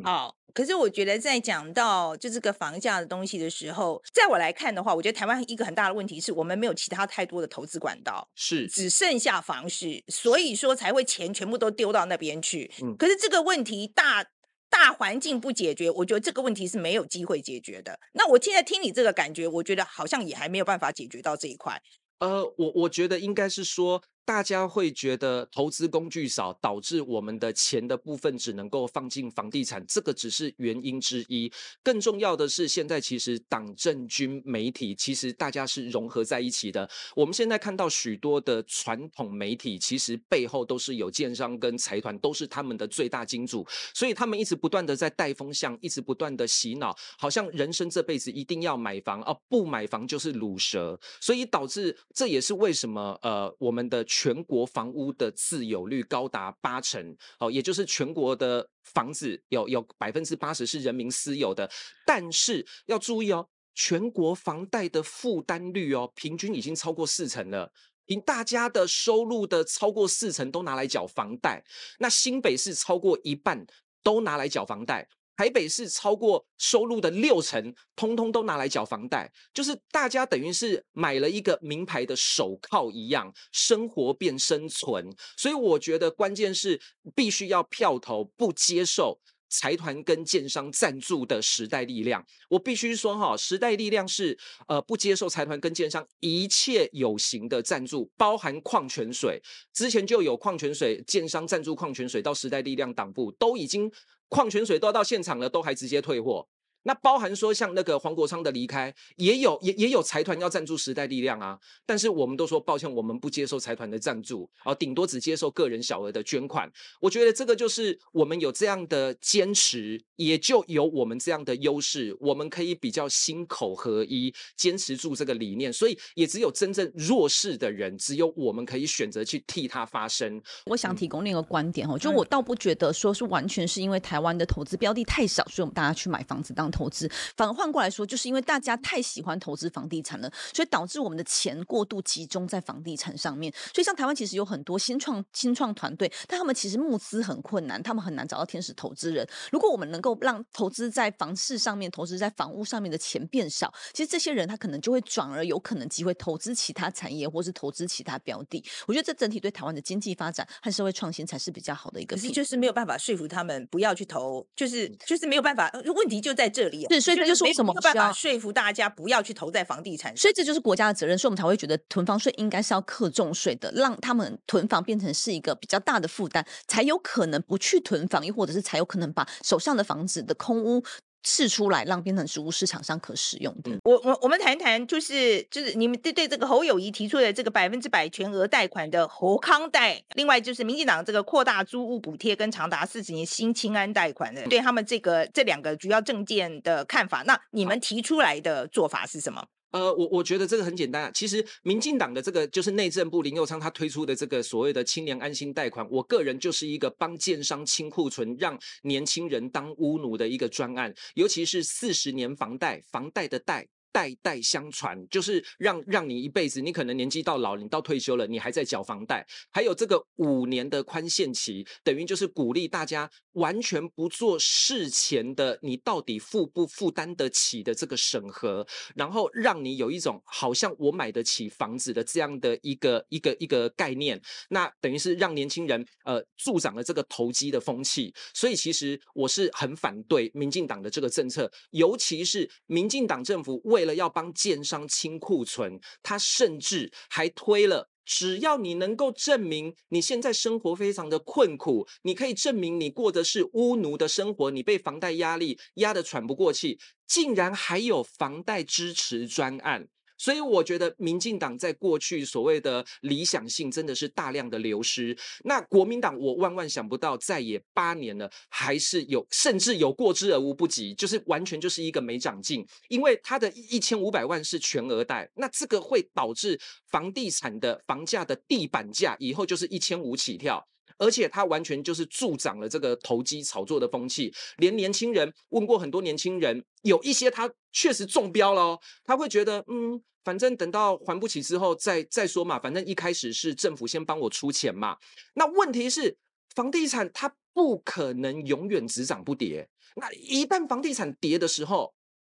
好，可是我觉得在讲到就这个房价的东西的时候，在我来看的话，我觉得台湾一个很大的问题是我们没有其他太多的投资管道，是只剩下房市，所以说才会钱全部都丢到那边去。嗯，可是这个问题大大环境不解决，我觉得这个问题是没有机会解决的。那我现在听你这个感觉，我觉得好像也还没有办法解决到这一块。呃，我我觉得应该是说。大家会觉得投资工具少，导致我们的钱的部分只能够放进房地产，这个只是原因之一。更重要的是，现在其实党政军媒体其实大家是融合在一起的。我们现在看到许多的传统媒体，其实背后都是有建商跟财团，都是他们的最大金主，所以他们一直不断的在带风向，一直不断的洗脑，好像人生这辈子一定要买房啊，不买房就是卤蛇，所以导致这也是为什么呃我们的。全国房屋的自有率高达八成，哦，也就是全国的房子有有百分之八十是人民私有的。但是要注意哦，全国房贷的负担率哦，平均已经超过四成了。因大家的收入的超过四成都拿来缴房贷，那新北市超过一半都拿来缴房贷。台北市超过收入的六成，通通都拿来缴房贷，就是大家等于是买了一个名牌的手铐一样，生活变生存。所以我觉得关键是必须要票投不接受财团跟建商赞助的时代力量。我必须说哈，时代力量是呃不接受财团跟建商一切有形的赞助，包含矿泉水，之前就有矿泉水建商赞助矿泉水到时代力量党部都已经。矿泉水都要到现场了，都还直接退货。那包含说像那个黄国昌的离开，也有也也有财团要赞助时代力量啊，但是我们都说抱歉，我们不接受财团的赞助，啊，顶多只接受个人小额的捐款。我觉得这个就是我们有这样的坚持，也就有我们这样的优势，我们可以比较心口合一，坚持住这个理念。所以也只有真正弱势的人，只有我们可以选择去替他发声。我想提供另一个观点哦，就我倒不觉得说是完全是因为台湾的投资标的太少，所以我们大家去买房子当。投资，反而换过来说，就是因为大家太喜欢投资房地产了，所以导致我们的钱过度集中在房地产上面。所以像台湾其实有很多新创新创团队，但他们其实募资很困难，他们很难找到天使投资人。如果我们能够让投资在房市上面、投资在房屋上面的钱变少，其实这些人他可能就会转而有可能机会投资其他产业，或是投资其他标的。我觉得这整体对台湾的经济发展和社会创新才是比较好的一个。可是就是没有办法说服他们不要去投，就是就是没有办法。问题就在这。是，所以这就是为什么办法说服大家不要去投在房地产上。所以这就是国家的责任，所以我们才会觉得囤房税应该是要克重税的，让他们囤房变成是一个比较大的负担，才有可能不去囤房，又或者是才有可能把手上的房子的空屋释出来，让变成食物市场上可使用的。嗯、我我我们谈谈，就是就是你们对对这个侯友谊提出的这个百分之百全额贷款的侯康贷，另外就是民进党这个扩大租屋补贴跟长达四十年新青安贷款的，对他们这个这两个主要证件的看法，那你们提出来的做法是什么？呃，我我觉得这个很简单啊。其实民进党的这个就是内政部林佑昌他推出的这个所谓的青年安心贷款，我个人就是一个帮建商清库存，让年轻人当屋奴的一个专案，尤其是四十年房贷，房贷的贷。代代相传，就是让让你一辈子，你可能年纪到老，你到退休了，你还在缴房贷，还有这个五年的宽限期，等于就是鼓励大家完全不做事前的，你到底负不负担得起的这个审核，然后让你有一种好像我买得起房子的这样的一个一个一个概念，那等于是让年轻人呃助长了这个投机的风气，所以其实我是很反对民进党的这个政策，尤其是民进党政府为了要帮建商清库存，他甚至还推了，只要你能够证明你现在生活非常的困苦，你可以证明你过的是污奴的生活，你被房贷压力压得喘不过气，竟然还有房贷支持专案。所以我觉得民进党在过去所谓的理想性真的是大量的流失。那国民党我万万想不到，在野八年了，还是有甚至有过之而无不及，就是完全就是一个没长进。因为他的一千五百万是全额贷，那这个会导致房地产的房价的地板价以后就是一千五起跳。而且他完全就是助长了这个投机炒作的风气，连年轻人问过很多年轻人，有一些他确实中标了哦，他会觉得嗯，反正等到还不起之后再再说嘛，反正一开始是政府先帮我出钱嘛。那问题是房地产它不可能永远只涨不跌，那一旦房地产跌的时候，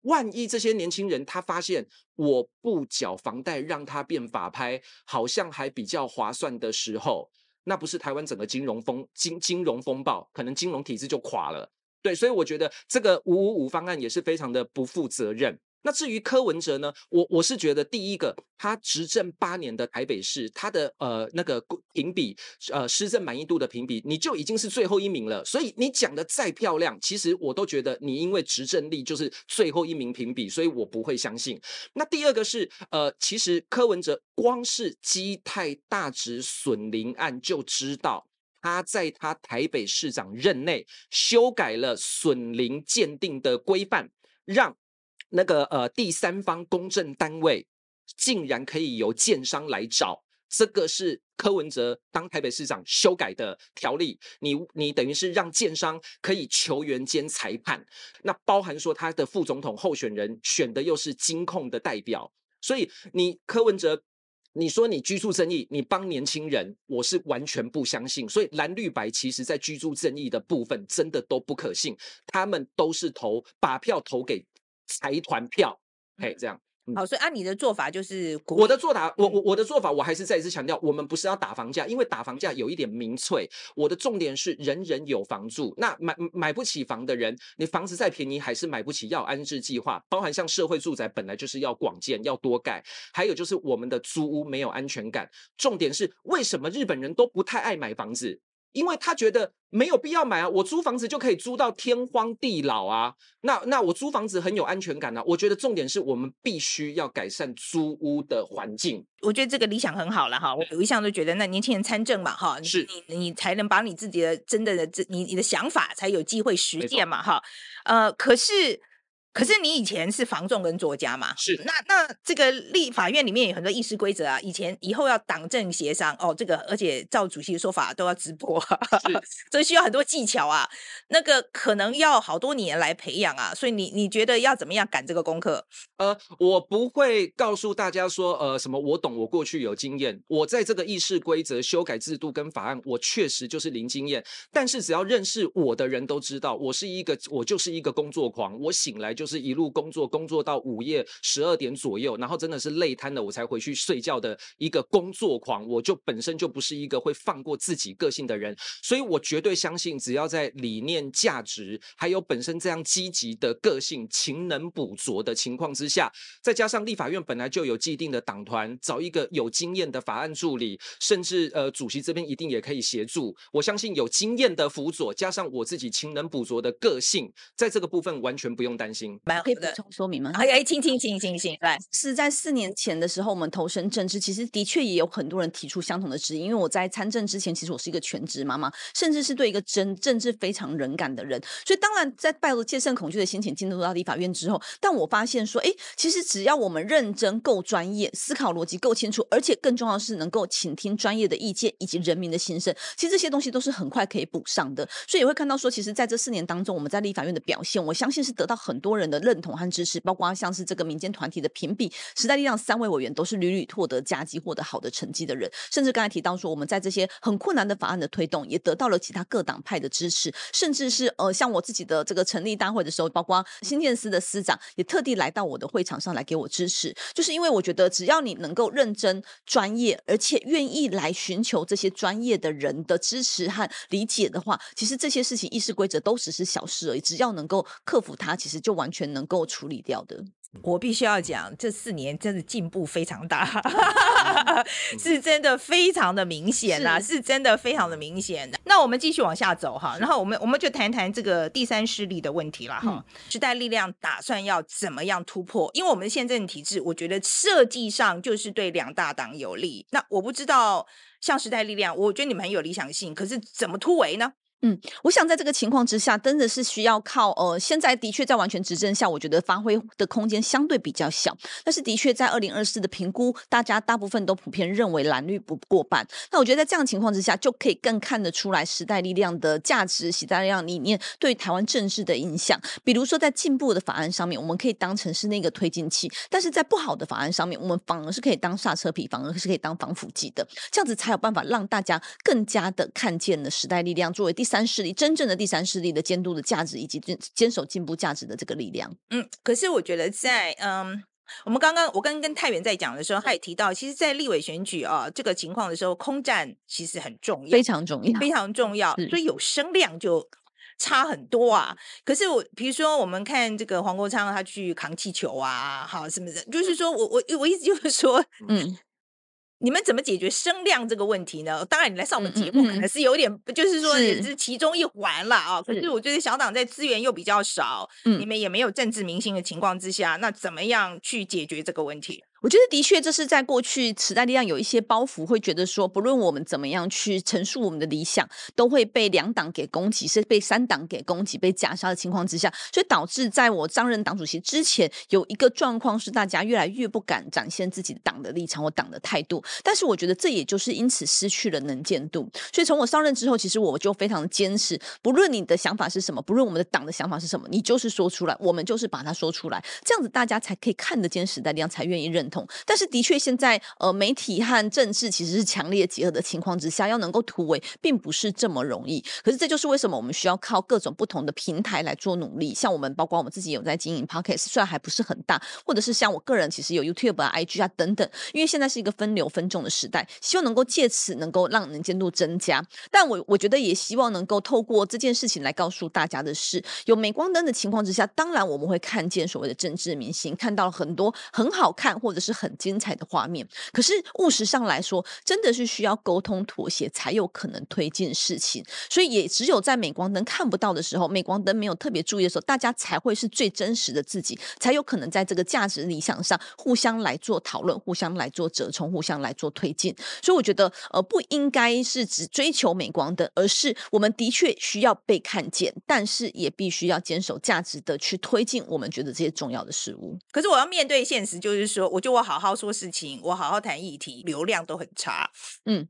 万一这些年轻人他发现我不缴房贷让他变法拍，好像还比较划算的时候。那不是台湾整个金融风金金融风暴，可能金融体制就垮了。对，所以我觉得这个五五五方案也是非常的不负责任。那至于柯文哲呢，我我是觉得第一个，他执政八年的台北市，他的呃那个评比，呃施政满意度的评比，你就已经是最后一名了。所以你讲的再漂亮，其实我都觉得你因为执政力就是最后一名评比，所以我不会相信。那第二个是呃，其实柯文哲光是基泰大直损邻案就知道，他在他台北市长任内修改了损邻鉴定的规范，让。那个呃，第三方公证单位竟然可以由建商来找，这个是柯文哲当台北市长修改的条例。你你等于是让建商可以球员兼裁判，那包含说他的副总统候选人选的又是金控的代表，所以你柯文哲，你说你居住正义，你帮年轻人，我是完全不相信。所以蓝绿白其实在居住正义的部分真的都不可信，他们都是投把票投给。财团票，嘿，这样。嗯、好，所以按你的做法就是，我的做法，我我我的做法，我还是再一次强调，我们不是要打房价，因为打房价有一点民粹。我的重点是人人有房住，那买买不起房的人，你房子再便宜还是买不起，要安置计划，包含像社会住宅本来就是要广建，要多盖，还有就是我们的租屋没有安全感。重点是为什么日本人都不太爱买房子？因为他觉得没有必要买啊，我租房子就可以租到天荒地老啊。那那我租房子很有安全感啊。我觉得重点是我们必须要改善租屋的环境。我觉得这个理想很好了哈。我一向都觉得，那年轻人参政嘛哈，是你你才能把你自己的真的的这你你的想法才有机会实践嘛哈。呃，可是。可是你以前是房仲跟作家嘛？是。那那这个立法院里面有很多议事规则啊。以前以后要党政协商哦，这个而且照主席的说法都要直播，是，所以需要很多技巧啊。那个可能要好多年来培养啊。所以你你觉得要怎么样赶这个功课？呃，我不会告诉大家说呃什么我懂，我过去有经验。我在这个议事规则修改制度跟法案，我确实就是零经验。但是只要认识我的人都知道，我是一个我就是一个工作狂，我醒来就。就是一路工作工作到午夜十二点左右，然后真的是累瘫了，我才回去睡觉的一个工作狂。我就本身就不是一个会放过自己个性的人，所以我绝对相信，只要在理念、价值，还有本身这样积极的个性、勤能补拙的情况之下，再加上立法院本来就有既定的党团，找一个有经验的法案助理，甚至呃主席这边一定也可以协助。我相信有经验的辅佐，加上我自己勤能补拙的个性，在这个部分完全不用担心。可以补充说明吗？哎哎，请请请请请来，是在四年前的时候，我们投身政治，其实的确也有很多人提出相同的质疑。因为我在参政之前，其实我是一个全职妈妈，甚至是对一个真政治非常冷感的人，所以当然在抱着戒慎恐惧的心情进入到立法院之后，但我发现说，哎，其实只要我们认真、够专业，思考逻辑够清楚，而且更重要的是能够倾听专业的意见以及人民的心声，其实这些东西都是很快可以补上的。所以也会看到说，其实在这四年当中，我们在立法院的表现，我相信是得到很多人人的认同和支持，包括像是这个民间团体的评比，时代力量三位委员都是屡屡获得佳绩、获得好的成绩的人，甚至刚才提到说，我们在这些很困难的法案的推动，也得到了其他各党派的支持，甚至是呃，像我自己的这个成立大会的时候，包括新建司的司长也特地来到我的会场上来给我支持，就是因为我觉得只要你能够认真、专业，而且愿意来寻求这些专业的人的支持和理解的话，其实这些事情议事规则都只是小事而已，只要能够克服它，其实就完全能够处理掉的。我必须要讲，这四年真的进步非常大，是真的非常的明显啊，是，真的非常的明显的。那我们继续往下走哈，然后我们我们就谈谈这个第三势力的问题了哈。嗯、时代力量打算要怎么样突破？因为我们现政体制，我觉得设计上就是对两大党有利。那我不知道，像时代力量，我觉得你们很有理想性，可是怎么突围呢？嗯，我想在这个情况之下，真的是需要靠呃，现在的确在完全执政下，我觉得发挥的空间相对比较小。但是的确在二零二四的评估，大家大部分都普遍认为蓝绿不过半。那我觉得在这样情况之下，就可以更看得出来时代力量的价值、时代力量理念对台湾政治的影响。比如说在进步的法案上面，我们可以当成是那个推进器；但是在不好的法案上面，我们反而是可以当刹车皮，反而是可以当防腐剂的。这样子才有办法让大家更加的看见了时代力量作为第三势力，真正的第三势力的监督的价值，以及坚坚守进步价值的这个力量。嗯，可是我觉得在嗯，我们刚刚我刚刚跟太原在讲的时候，他也提到，其实，在立委选举啊这个情况的时候，空战其实很重要，非常重要，非常重要，所以有声量就差很多啊。可是我比如说，我们看这个黄国昌他去扛气球啊，好什么的，就是说我我我意思就是说，嗯。你们怎么解决声量这个问题呢？当然，你来上我们节目可能是有点，嗯嗯、就是说也是其中一环了啊。是可是我觉得小党在资源又比较少，嗯、你们也没有政治明星的情况之下，那怎么样去解决这个问题？我觉得的确，这是在过去时代力量有一些包袱，会觉得说，不论我们怎么样去陈述我们的理想，都会被两党给攻击，是被三党给攻击、被夹杀的情况之下，所以导致在我上任党主席之前，有一个状况是大家越来越不敢展现自己的党的立场或党的态度。但是我觉得这也就是因此失去了能见度。所以从我上任之后，其实我就非常坚持，不论你的想法是什么，不论我们的党的想法是什么，你就是说出来，我们就是把它说出来，这样子大家才可以看得见时代力量，才愿意认。但是的确，现在呃，媒体和政治其实是强烈结合的情况之下，要能够突围，并不是这么容易。可是这就是为什么我们需要靠各种不同的平台来做努力。像我们，包括我们自己有在经营 Podcast，虽然还不是很大，或者是像我个人，其实有 YouTube 啊、IG 啊等等。因为现在是一个分流分众的时代，希望能够借此能够让能见度增加。但我我觉得也希望能够透过这件事情来告诉大家的是，有镁光灯的情况之下，当然我们会看见所谓的政治明星，看到了很多很好看或者是很。精彩的画面，可是务实上来说，真的是需要沟通妥协才有可能推进事情。所以也只有在镁光灯看不到的时候，镁光灯没有特别注意的时候，大家才会是最真实的自己，才有可能在这个价值理想上互相来做讨论，互相来做折冲，互相来做推进。所以我觉得，呃，不应该是只追求镁光灯，而是我们的确需要被看见，但是也必须要坚守价值的去推进我们觉得这些重要的事物。可是我要面对现实，就是说，我就我好好。说事情，我好好谈议题，流量都很差。嗯，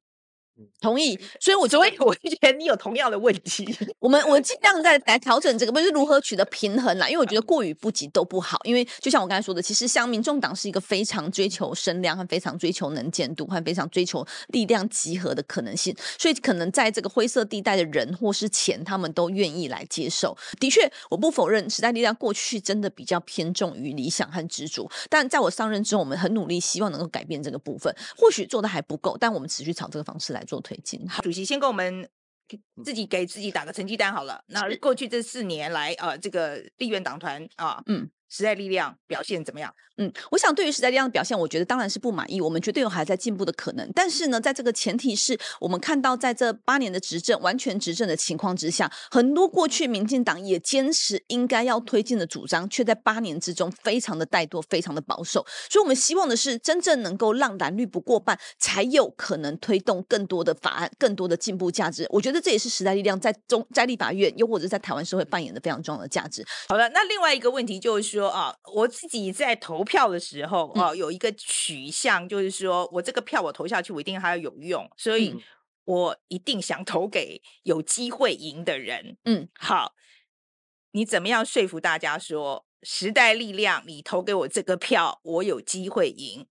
同意，所以我就会，我就觉得你有同样的问题。我们我尽量在来调整这个，不是如何取得平衡啦。因为我觉得过于不及都不好。因为就像我刚才说的，其实像民众党是一个非常追求声量和非常追求能见度和非常追求力量集合的可能性，所以可能在这个灰色地带的人或是钱，他们都愿意来接受。的确，我不否认时代力量过去真的比较偏重于理想和执着，但在我上任之后，我们很努力，希望能够改变这个部分。或许做的还不够，但我们持续朝这个方式来。做推进，好，主席先跟我们自己给自己打个成绩单好了。那过去这四年来，呃，这个立院党团啊，嗯。时代力量表现怎么样？嗯，我想对于时代力量的表现，我觉得当然是不满意。我们绝对有还在进步的可能。但是呢，在这个前提是我们看到，在这八年的执政完全执政的情况之下，很多过去民进党也坚持应该要推进的主张，却在八年之中非常的怠惰，非常的保守。所以，我们希望的是真正能够让蓝绿不过半，才有可能推动更多的法案，更多的进步价值。我觉得这也是时代力量在中在立法院，又或者在台湾社会扮演的非常重要的价值。好了，那另外一个问题就是说。说啊，我自己在投票的时候啊，有一个取向，就是说我这个票我投下去，我一定还要有用，所以我一定想投给有机会赢的人。嗯，好，你怎么样说服大家说时代力量，你投给我这个票，我有机会赢？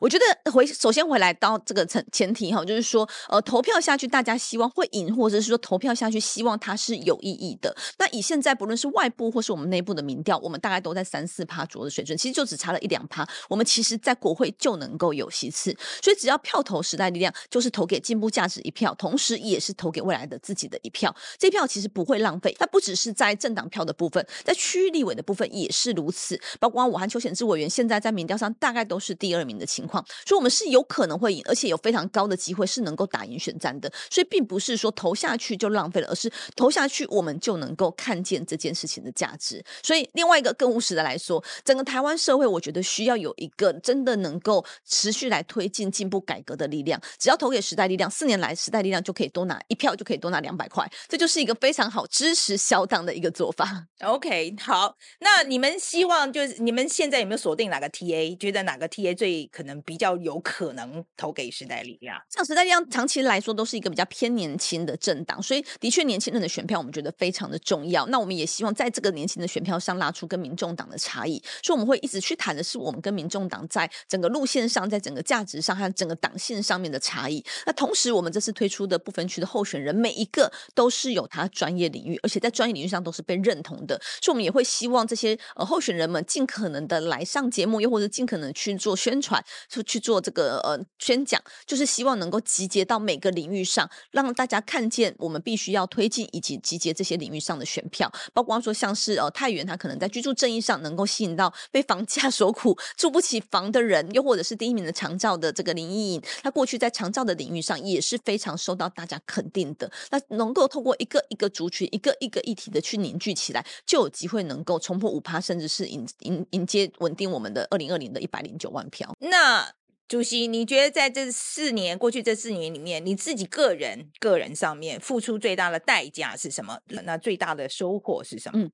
我觉得回首先回来到这个前前提哈，就是说呃投票下去，大家希望会赢，或者是说投票下去希望它是有意义的。那以现在不论是外部或是我们内部的民调，我们大概都在三四趴左右的水准，其实就只差了一两趴，我们其实在国会就能够有席次。所以只要票投时代力量，就是投给进步价值一票，同时也是投给未来的自己的一票。这票其实不会浪费。它不只是在政党票的部分，在区域立委的部分也是如此。包括我和邱显智委员现在在民调上大概都是第二名的情况。况，所以我们是有可能会赢，而且有非常高的机会是能够打赢选战的。所以并不是说投下去就浪费了，而是投下去我们就能够看见这件事情的价值。所以另外一个更务实的来说，整个台湾社会，我觉得需要有一个真的能够持续来推进进步改革的力量。只要投给时代力量，四年来时代力量就可以多拿一票，就可以多拿两百块，这就是一个非常好支持小党的一个做法。OK，好，那你们希望就是你们现在有没有锁定哪个 TA？觉得哪个 TA 最可能？比较有可能投给时代力量，像时代力量长期来说都是一个比较偏年轻的政党，所以的确年轻人的选票我们觉得非常的重要。那我们也希望在这个年轻的选票上拉出跟民众党的差异，所以我们会一直去谈的是我们跟民众党在整个路线上，在整个价值上和整个党性上面的差异。那同时，我们这次推出的不分区的候选人每一个都是有他专业领域，而且在专业领域上都是被认同的，所以我们也会希望这些呃候选人们尽可能的来上节目，又或者尽可能去做宣传。去做这个呃宣讲，就是希望能够集结到每个领域上，让大家看见我们必须要推进以及集结这些领域上的选票，包括说像是呃太原他可能在居住正义上能够吸引到被房价所苦住不起房的人，又或者是第一名的长照的这个林依颖，他过去在长照的领域上也是非常受到大家肯定的，那能够透过一个一个族群、一个一个议题的去凝聚起来，就有机会能够冲破五趴，甚至是迎迎迎接稳定我们的二零二零的一百零九万票。那那主席，你觉得在这四年过去这四年里面，你自己个人个人上面付出最大的代价是什么？那最大的收获是什么？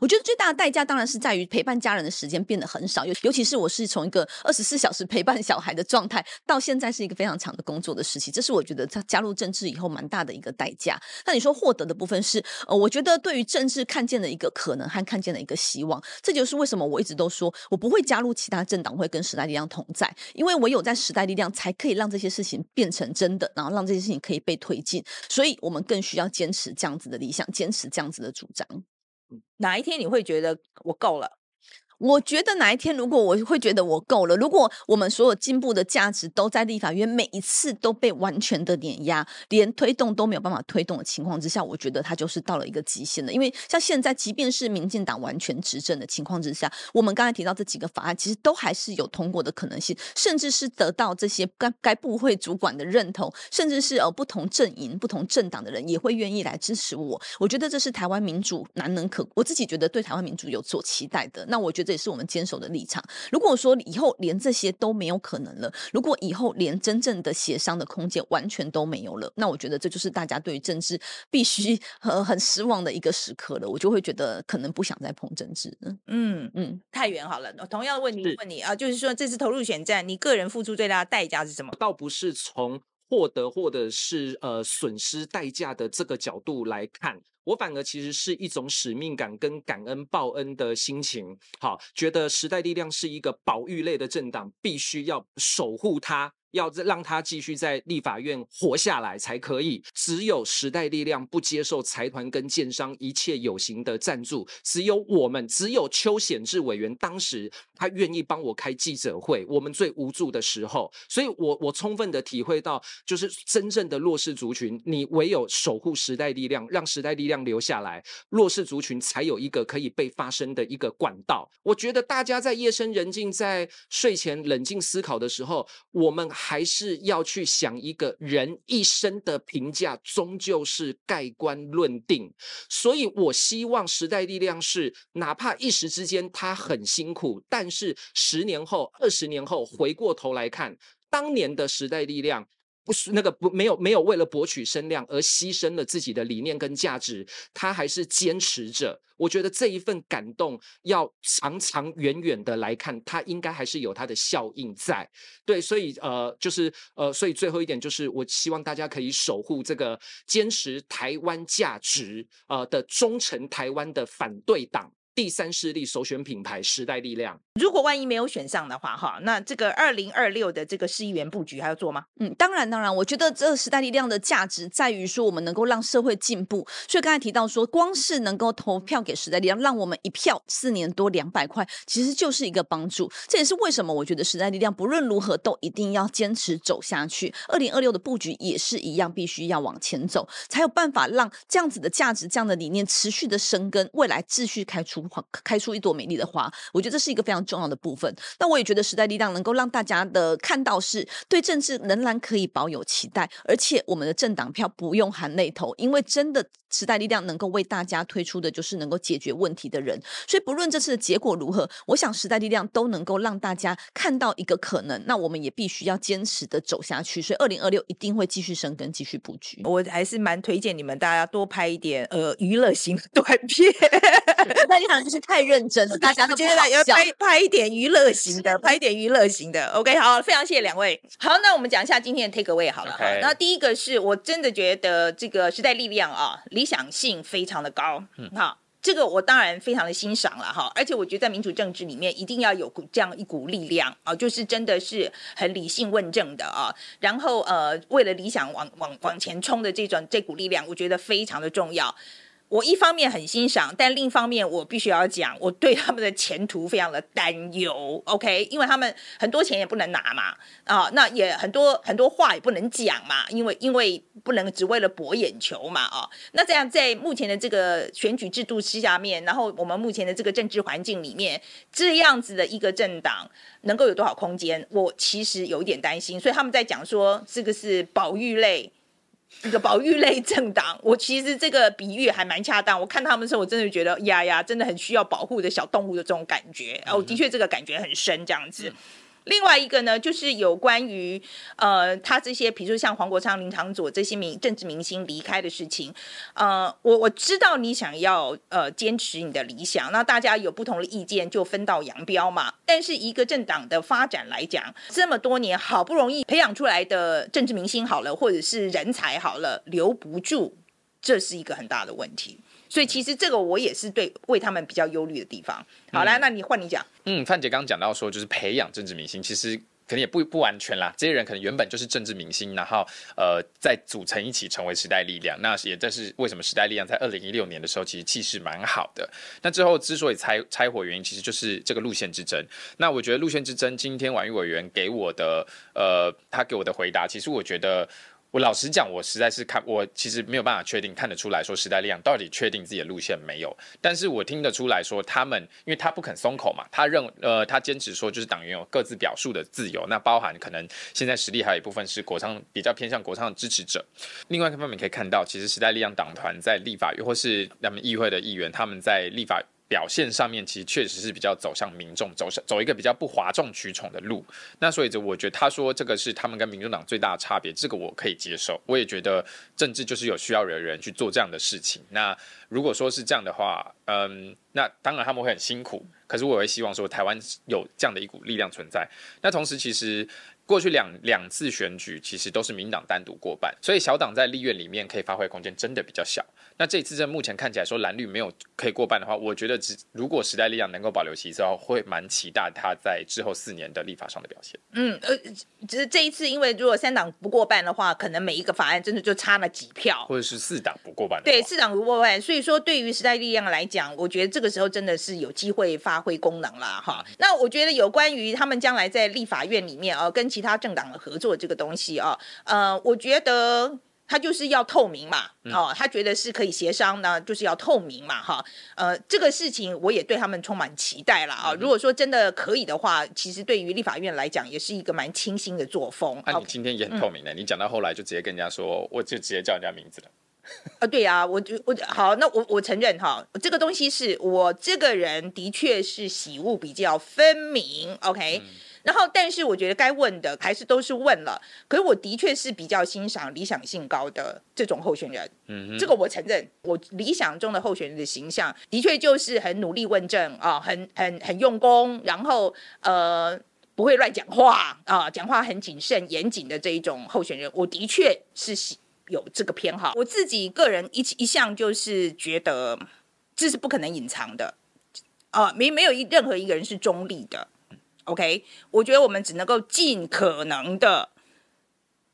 我觉得最大的代价当然是在于陪伴家人的时间变得很少，尤尤其是我是从一个二十四小时陪伴小孩的状态，到现在是一个非常长的工作的时期，这是我觉得他加入政治以后蛮大的一个代价。那你说获得的部分是，呃，我觉得对于政治看见的一个可能和看见的一个希望，这就是为什么我一直都说我不会加入其他政党，会跟时代力量同在，因为唯有。在时代力量才可以让这些事情变成真的，然后让这些事情可以被推进，所以我们更需要坚持这样子的理想，坚持这样子的主张。哪一天你会觉得我够了？我觉得哪一天，如果我会觉得我够了，如果我们所有进步的价值都在立法院每一次都被完全的碾压，连推动都没有办法推动的情况之下，我觉得它就是到了一个极限了。因为像现在，即便是民进党完全执政的情况之下，我们刚才提到这几个法案，其实都还是有通过的可能性，甚至是得到这些该该部会主管的认同，甚至是呃不同阵营、不同政党的人也会愿意来支持我。我觉得这是台湾民主难能可，我自己觉得对台湾民主有所期待的。那我觉得。这也是我们坚守的立场。如果说以后连这些都没有可能了，如果以后连真正的协商的空间完全都没有了，那我觉得这就是大家对于政治 必须很很失望的一个时刻了。我就会觉得可能不想再碰政治了。嗯嗯，太远好了。同样的问题问你啊，就是说这次投入选战，你个人付出最大的代价是什么？倒不是从。获得或者是呃损失代价的这个角度来看，我反而其实是一种使命感跟感恩报恩的心情。好，觉得时代力量是一个保育类的政党，必须要守护它。要让他继续在立法院活下来才可以。只有时代力量不接受财团跟建商一切有形的赞助，只有我们，只有邱显智委员当时他愿意帮我开记者会。我们最无助的时候，所以我我充分的体会到，就是真正的弱势族群，你唯有守护时代力量，让时代力量留下来，弱势族群才有一个可以被发声的一个管道。我觉得大家在夜深人静，在睡前冷静思考的时候，我们。还是要去想一个人一生的评价，终究是盖棺论定。所以我希望时代力量是，哪怕一时之间他很辛苦，但是十年后、二十年后回过头来看，当年的时代力量。不是那个不没有没有为了博取声量而牺牲了自己的理念跟价值，他还是坚持着。我觉得这一份感动要长长远远的来看，他应该还是有他的效应在。对，所以呃，就是呃，所以最后一点就是，我希望大家可以守护这个坚持台湾价值呃的忠诚台湾的反对党。第三势力首选品牌时代力量，如果万一没有选上的话，哈，那这个二零二六的这个市议员布局还要做吗？嗯，当然，当然，我觉得这个时代力量的价值在于说，我们能够让社会进步。所以刚才提到说，光是能够投票给时代力量，让我们一票四年多两百块，其实就是一个帮助。这也是为什么我觉得时代力量不论如何都一定要坚持走下去。二零二六的布局也是一样，必须要往前走，才有办法让这样子的价值、这样的理念持续的生根，未来继续开出。开出一朵美丽的花，我觉得这是一个非常重要的部分。那我也觉得时代力量能够让大家的看到是对政治仍然可以保有期待，而且我们的政党票不用含泪投，因为真的时代力量能够为大家推出的就是能够解决问题的人。所以不论这次的结果如何，我想时代力量都能够让大家看到一个可能。那我们也必须要坚持的走下去。所以二零二六一定会继续生根，继续布局。我还是蛮推荐你们大家多拍一点呃娱乐型的短片。时代力量就是太。太认真了，大家都接下来要拍拍一点娱乐型的，拍一点娱乐型的。OK，好，非常谢谢两位。好，那我们讲一下今天的 take away 好了。那第一个是我真的觉得这个时代力量啊，理想性非常的高。嗯，好，这个我当然非常的欣赏了哈。而且我觉得在民主政治里面，一定要有这样一股力量啊，就是真的是很理性问政的啊。然后呃，为了理想往往往前冲的这种这股力量，我觉得非常的重要。我一方面很欣赏，但另一方面我必须要讲，我对他们的前途非常的担忧。OK，因为他们很多钱也不能拿嘛，啊，那也很多很多话也不能讲嘛，因为因为不能只为了博眼球嘛，啊，那这样在目前的这个选举制度之下面，然后我们目前的这个政治环境里面，这样子的一个政党能够有多少空间？我其实有一点担心，所以他们在讲说这个是保育类。一个保育类政党，我其实这个比喻还蛮恰当。我看他们的时候，我真的觉得呀呀，真的很需要保护的小动物的这种感觉。哦，的确这个感觉很深，这样子。另外一个呢，就是有关于呃，他这些，比如说像黄国昌、林长佐这些名政治明星离开的事情，呃，我我知道你想要呃坚持你的理想，那大家有不同的意见就分道扬镳嘛。但是一个政党的发展来讲，这么多年好不容易培养出来的政治明星好了，或者是人才好了，留不住，这是一个很大的问题。所以其实这个我也是对为他们比较忧虑的地方。好，来，那你换你讲。嗯，范姐刚刚讲到说，就是培养政治明星，其实可能也不不完全啦。这些人可能原本就是政治明星，然后呃再组成一起成为时代力量。那也这是为什么时代力量在二零一六年的时候其实气势蛮好的。那之后之所以拆拆伙，原因其实就是这个路线之争。那我觉得路线之争，今天婉諭委员给我的呃他给我的回答，其实我觉得。我老实讲，我实在是看我其实没有办法确定看得出来说时代力量到底确定自己的路线没有，但是我听得出来说他们，因为他不肯松口嘛，他认呃他坚持说就是党员有各自表述的自由，那包含可能现在实力还有一部分是国昌比较偏向国昌的支持者。另外一方面可以看到，其实时代力量党团在立法院或是他们议会的议员，他们在立法。表现上面其实确实是比较走向民众，走向走一个比较不哗众取宠的路。那所以就我觉得他说这个是他们跟民众党最大的差别，这个我可以接受。我也觉得政治就是有需要的人去做这样的事情。那如果说是这样的话，嗯，那当然他们会很辛苦。可是我也希望说台湾有这样的一股力量存在。那同时其实。过去两两次选举其实都是民进党单独过半，所以小党在立院里面可以发挥空间真的比较小。那这次在目前看起来说蓝绿没有可以过半的话，我觉得只如果时代力量能够保留席次的话，会蛮期待他在之后四年的立法上的表现。嗯，呃，只是这一次，因为如果三党不过半的话，可能每一个法案真的就差了几票，或者是四党不过半。对，四党不过半，所以说对于时代力量来讲，我觉得这个时候真的是有机会发挥功能了哈。那我觉得有关于他们将来在立法院里面啊，跟其他政党的合作这个东西啊，呃，我觉得。他就是要透明嘛，哦，他觉得是可以协商呢，就是要透明嘛，哈，呃，这个事情我也对他们充满期待了啊。如果说真的可以的话，其实对于立法院来讲，也是一个蛮清新的作风。那你今天也很透明的，你讲到后来就直接跟人家说，我就直接叫人家名字了。啊，对呀，我就我好，那我我承认哈，这个东西是我这个人的确是喜恶比较分明，OK。然后，但是我觉得该问的还是都是问了。可是我的确是比较欣赏理想性高的这种候选人，嗯，这个我承认。我理想中的候选人的形象，的确就是很努力问政啊，很很很用功，然后呃不会乱讲话啊，讲话很谨慎严谨的这一种候选人，我的确是有这个偏好。我自己个人一一向就是觉得这是不可能隐藏的啊，没没有一任何一个人是中立的。OK，我觉得我们只能够尽可能的，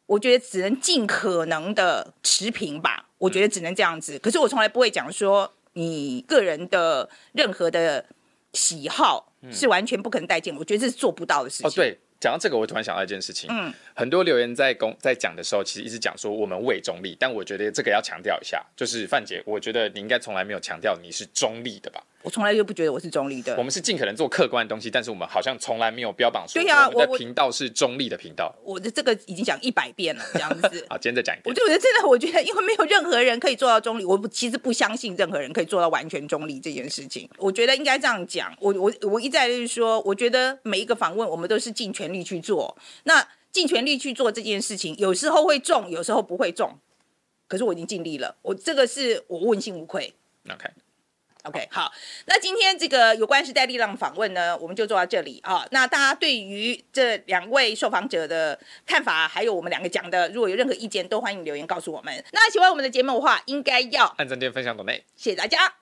我觉得只能尽可能的持平吧。我觉得只能这样子。可是我从来不会讲说你个人的任何的喜好是完全不可能待见。我觉得这是做不到的事情。哦，对，讲到这个，我突然想到一件事情。嗯，很多留言在公在讲的时候，其实一直讲说我们伪中立，但我觉得这个要强调一下，就是范姐，我觉得你应该从来没有强调你是中立的吧。我从来就不觉得我是中立的。我们是尽可能做客观的东西，但是我们好像从来没有标榜说我们的频道是中立的频道。我的这个已经讲一百遍了，这样子。好，今天再讲一遍。我就觉得真的，我觉得因为没有任何人可以做到中立，我其实不相信任何人可以做到完全中立这件事情。我觉得应该这样讲。我我我一再就是说，我觉得每一个访问我们都是尽全力去做。那尽全力去做这件事情，有时候会中，有时候不会中。可是我已经尽力了，我这个是我问心无愧。OK。OK，好，那今天这个有关时代力量访问呢，我们就做到这里啊。那大家对于这两位受访者的看法，还有我们两个讲的，如果有任何意见，都欢迎留言告诉我们。那喜欢我们的节目的话，应该要按赞、点分享、抖内，谢谢大家。